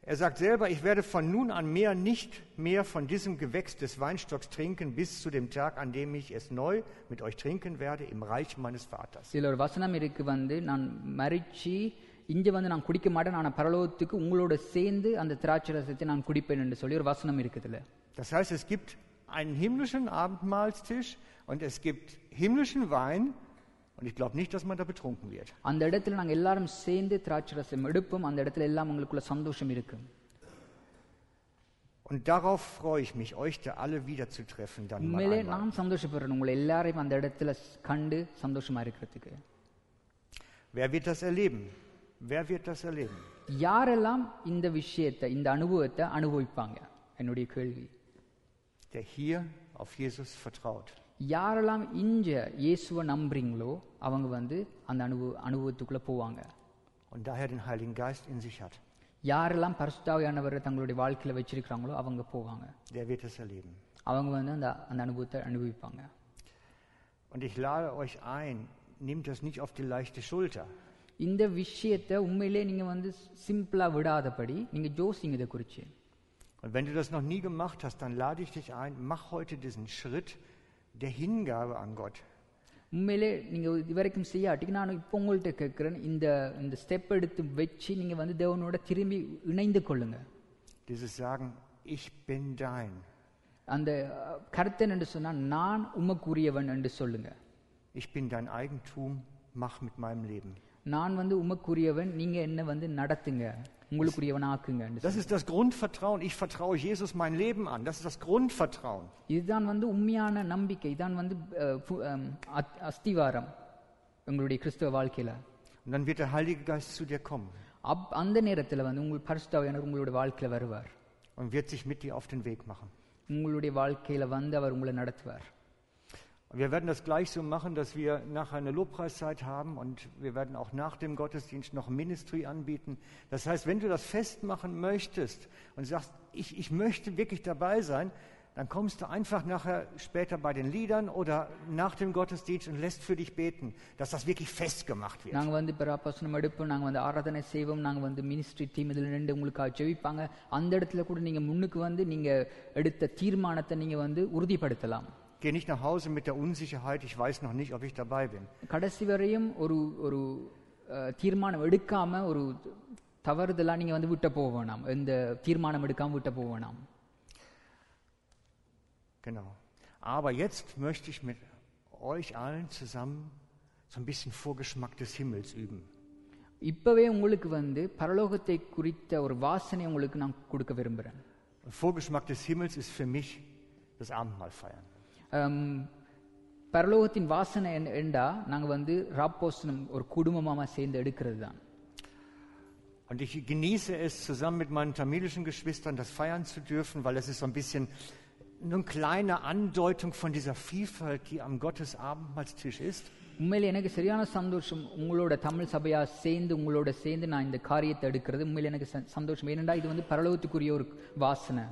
Er sagt selber, ich werde von nun an mehr nicht mehr von diesem Gewächs des Weinstocks trinken, bis zu dem Tag, an dem ich es neu mit euch trinken werde im Reich meines Vaters. இதுல ஒரு வசனம் இருக்கு வந்து நான் மறிச்சு இங்க வந்து நான் குடிக்க மாட்டேன் நான் பரலோகத்துக்கு உங்களோட சேர்ந்து அந்த திராட்சை ரசத்தை நான் குடிப்பேன் என்று சொல்லி ஒரு வசனம் இருக்குதுல Das heißt, es gibt einen himmlischen Abendmahlstisch und es gibt himmlischen Wein und ich glaube nicht, dass man da betrunken wird. அந்த இடத்துல நாங்க எல்லாரும் சேர்ந்து திராட்சை ரசம் எடுப்போம் அந்த இடத்துல எல்லாம் உங்களுக்குள்ள சந்தோஷம் இருக்கும் Und darauf freue ich mich, euch da alle wiederzutreffen dann mal உண்மையிலே einmal. நான் சந்தோஷப்படுறேன் உங்களை எல்லாரையும் அந்த இடத்துல கண்டு சந்தோஷமா இருக்கிறதுக்கு Wer wird das erleben? Wer wird das erleben? யாரெல்லாம் இந்த விஷயத்தை இந்த அனுபவத்தை அனுபவிப்பாங்க என்னுடைய கேள்வி Der hier auf Jesus vertraut. யாரெல்லாம் இஞ்ச இயேசுவை நம்புறீங்களோ அவங்க வந்து அந்த அனுபவ அனுபவத்துக்குள்ள போவாங்க Und daher den Heiligen Geist in sich hat. யாரெல்லாம் பரிசுத்தாவியானவரை தங்களுடைய வாழ்க்கையில வச்சிருக்கிறாங்களோ அவங்க போவாங்க Der wird es erleben. அவங்க வந்து அந்த அந்த அனுபவத்தை அனுபவிப்பாங்க Und ich lade euch ein, nehmt das nicht auf die leichte Schulter. இந்த விஷயத்தை உண்மையிலே நீங்க வந்து சிம்பிளா விடாதபடி நீங்க ஜோசிங்க இதை குறிச்சு Und wenn du das noch nie gemacht hast, dann lade ich dich ein, mach heute diesen Schritt der Hingabe an Gott. உண்மையிலே நீங்க இது வரைக்கும் செய்யாட்டிக்கு நான் இப்போ உங்கள்கிட்ட கேட்கிறேன் இந்த இந்த ஸ்டெப் எடுத்து வச்சு நீங்க வந்து தேவனோட திரும்பி இணைந்து கொள்ளுங்க Dieses Sagen, ich bin dein. அந்த அஹ், கருத்து என்று சொன்னா நான் உமக்குரியவன் என்று சொல்லுங்க Ich bin dein Eigentum, mach mit meinem Leben. நான் வந்து உமக்குரியவன் நீங்க என்ன வந்து நடத்துங்க உங்களுக்குரியவன் ஆக்குங்க Das ist das Grundvertrauen. Ich vertraue Jesus mein Leben an. Das ist das Grundvertrauen. இதுதான் வந்து உண்மையான நம்பிக்கை இதான் வந்து அஹ், பு- அம், அத்- அஸ்திவாரம் உங்களுடைய கிறிஸ்தவ வாழ்க்கையில Und dann wird der Heilige Geist zu dir kommen அப் அந்த நேரத்துல வந்து உங்கள் பரிசுத்தாவியானவர் உங்களுடைய வாழ்க்கையில வருவார் und wird sich mit dir auf den Weg machen. உங்களுடைய வாழ்க்கையில வந்து அவர் உங்களை நடத்துவார் Wir werden das gleich so machen, dass wir nachher eine Lobpreiszeit haben und wir werden auch nach dem Gottesdienst noch Ministry anbieten. Das heißt, wenn du das festmachen möchtest und sagst, ich, ich möchte wirklich dabei sein, dann kommst du einfach nachher später bei den Liedern oder nach dem Gottesdienst und lässt für dich beten, dass das wirklich festgemacht wird. நாங்க வந்து பிராபசனம் எடுப்போம் நாங்க வந்து ஆராதனை செய்வோம் நாங்க வந்து மினிஸ்ட்ரி டீம் இதுல ரெண்டு உங்களுக்காக ஜெபிப்பாங்க அந்த இடத்துல கூட நீங்க முன்னுக்கு வந்து நீங்க எடுத்த தீர்மானத்தை நீங்க வந்து உறுதிப்படுத்தலாம் Geh nicht nach Hause mit der Unsicherheit, ich weiß noch nicht, ob ich dabei bin. கடைசி வரையும் ஒரு ஒரு அஹ், தீர்மானம் எடுக்காம ஒரு தவறுதலா நீங்க வந்து விட்ட போக வேணாம் எந்த தீர்மானம் எடுக்காம விட்ட போக வேணாம் Genau. Aber jetzt möchte ich mit euch allen zusammen so ein bisschen Vorgeschmack des Himmels üben. இப்பவே உங்களுக்கு வந்து பரலோகத்தை குறித்த ஒரு வாசனை உங்களுக்கு நான் கொடுக்க விரும்புறேன் Und Vorgeschmack des Himmels ist für mich das Abendmahl feiern. அம், பரலோகத்தின் வாசனை என்ன- என்றா நாங்க வந்து ராப்போசனம் ஒரு குடும்பமா சேர்ந்து எடுக்கிறது தான் Und ich genieße es, zusammen mit meinen tamilischen Geschwistern das feiern zu dürfen, weil es ist so ein bisschen nur eine kleine Andeutung von dieser Vielfalt, die am Gottes Abendmahlstisch ist. உண்மையில எனக்கு சரியான சந்தோஷம் உங்களோட தமிழ் சபையா சேர்ந்து உங்களோட சேர்ந்து நான் இந்த காரியத்தை எடுக்கிறது உண்மையில எனக்கு ச- சந்தோஷம் ஏனென்றா இது வந்து பரலோகத்துக்குரிய ஒரு வாசனை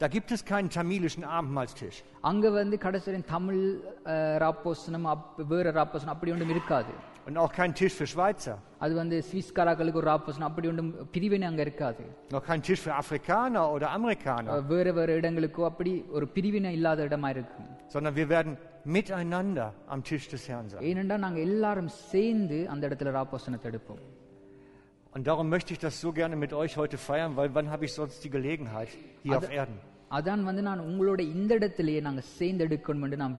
Da gibt es keinen tamilischen Abendmahlstisch. அங்க வந்து கடைசி தமிழ் அஹ், ராப்போசனம் அப் வேற ராப்போசனம் அப்படி ஒன்றும் இருக்காது Und auch keinen Tisch für Schweizer. அது வந்து ஸ்வீஸ்காராக்களுக்கு ஒரு ராப்போசனம் அப்படி ஒன்றும் பிரிவினை அங்க இருக்காது Noch keinen Tisch für Afrikaner oder Amerikaner. அஹ், வேற வேற இடங்களுக்கோ அப்படி ஒரு பிரிவினை இல்லாத இடமா இருக்கும் Sondern wir werden miteinander am Tisch des Herrn sein. ஏனென்றா நாங்க எல்லாரும் சேர்ந்து அந்த இடத்துல ராப்போசனத்தை எடுப்போம் Und darum möchte ich das so gerne mit euch heute feiern, weil wann habe ich sonst die Gelegenheit hier auf Erden? அதான் வந்து நான் உங்களோட இந்த இடத்திலேயே நாங்க சேர்ந்து எடுக்கணும் என்று நான்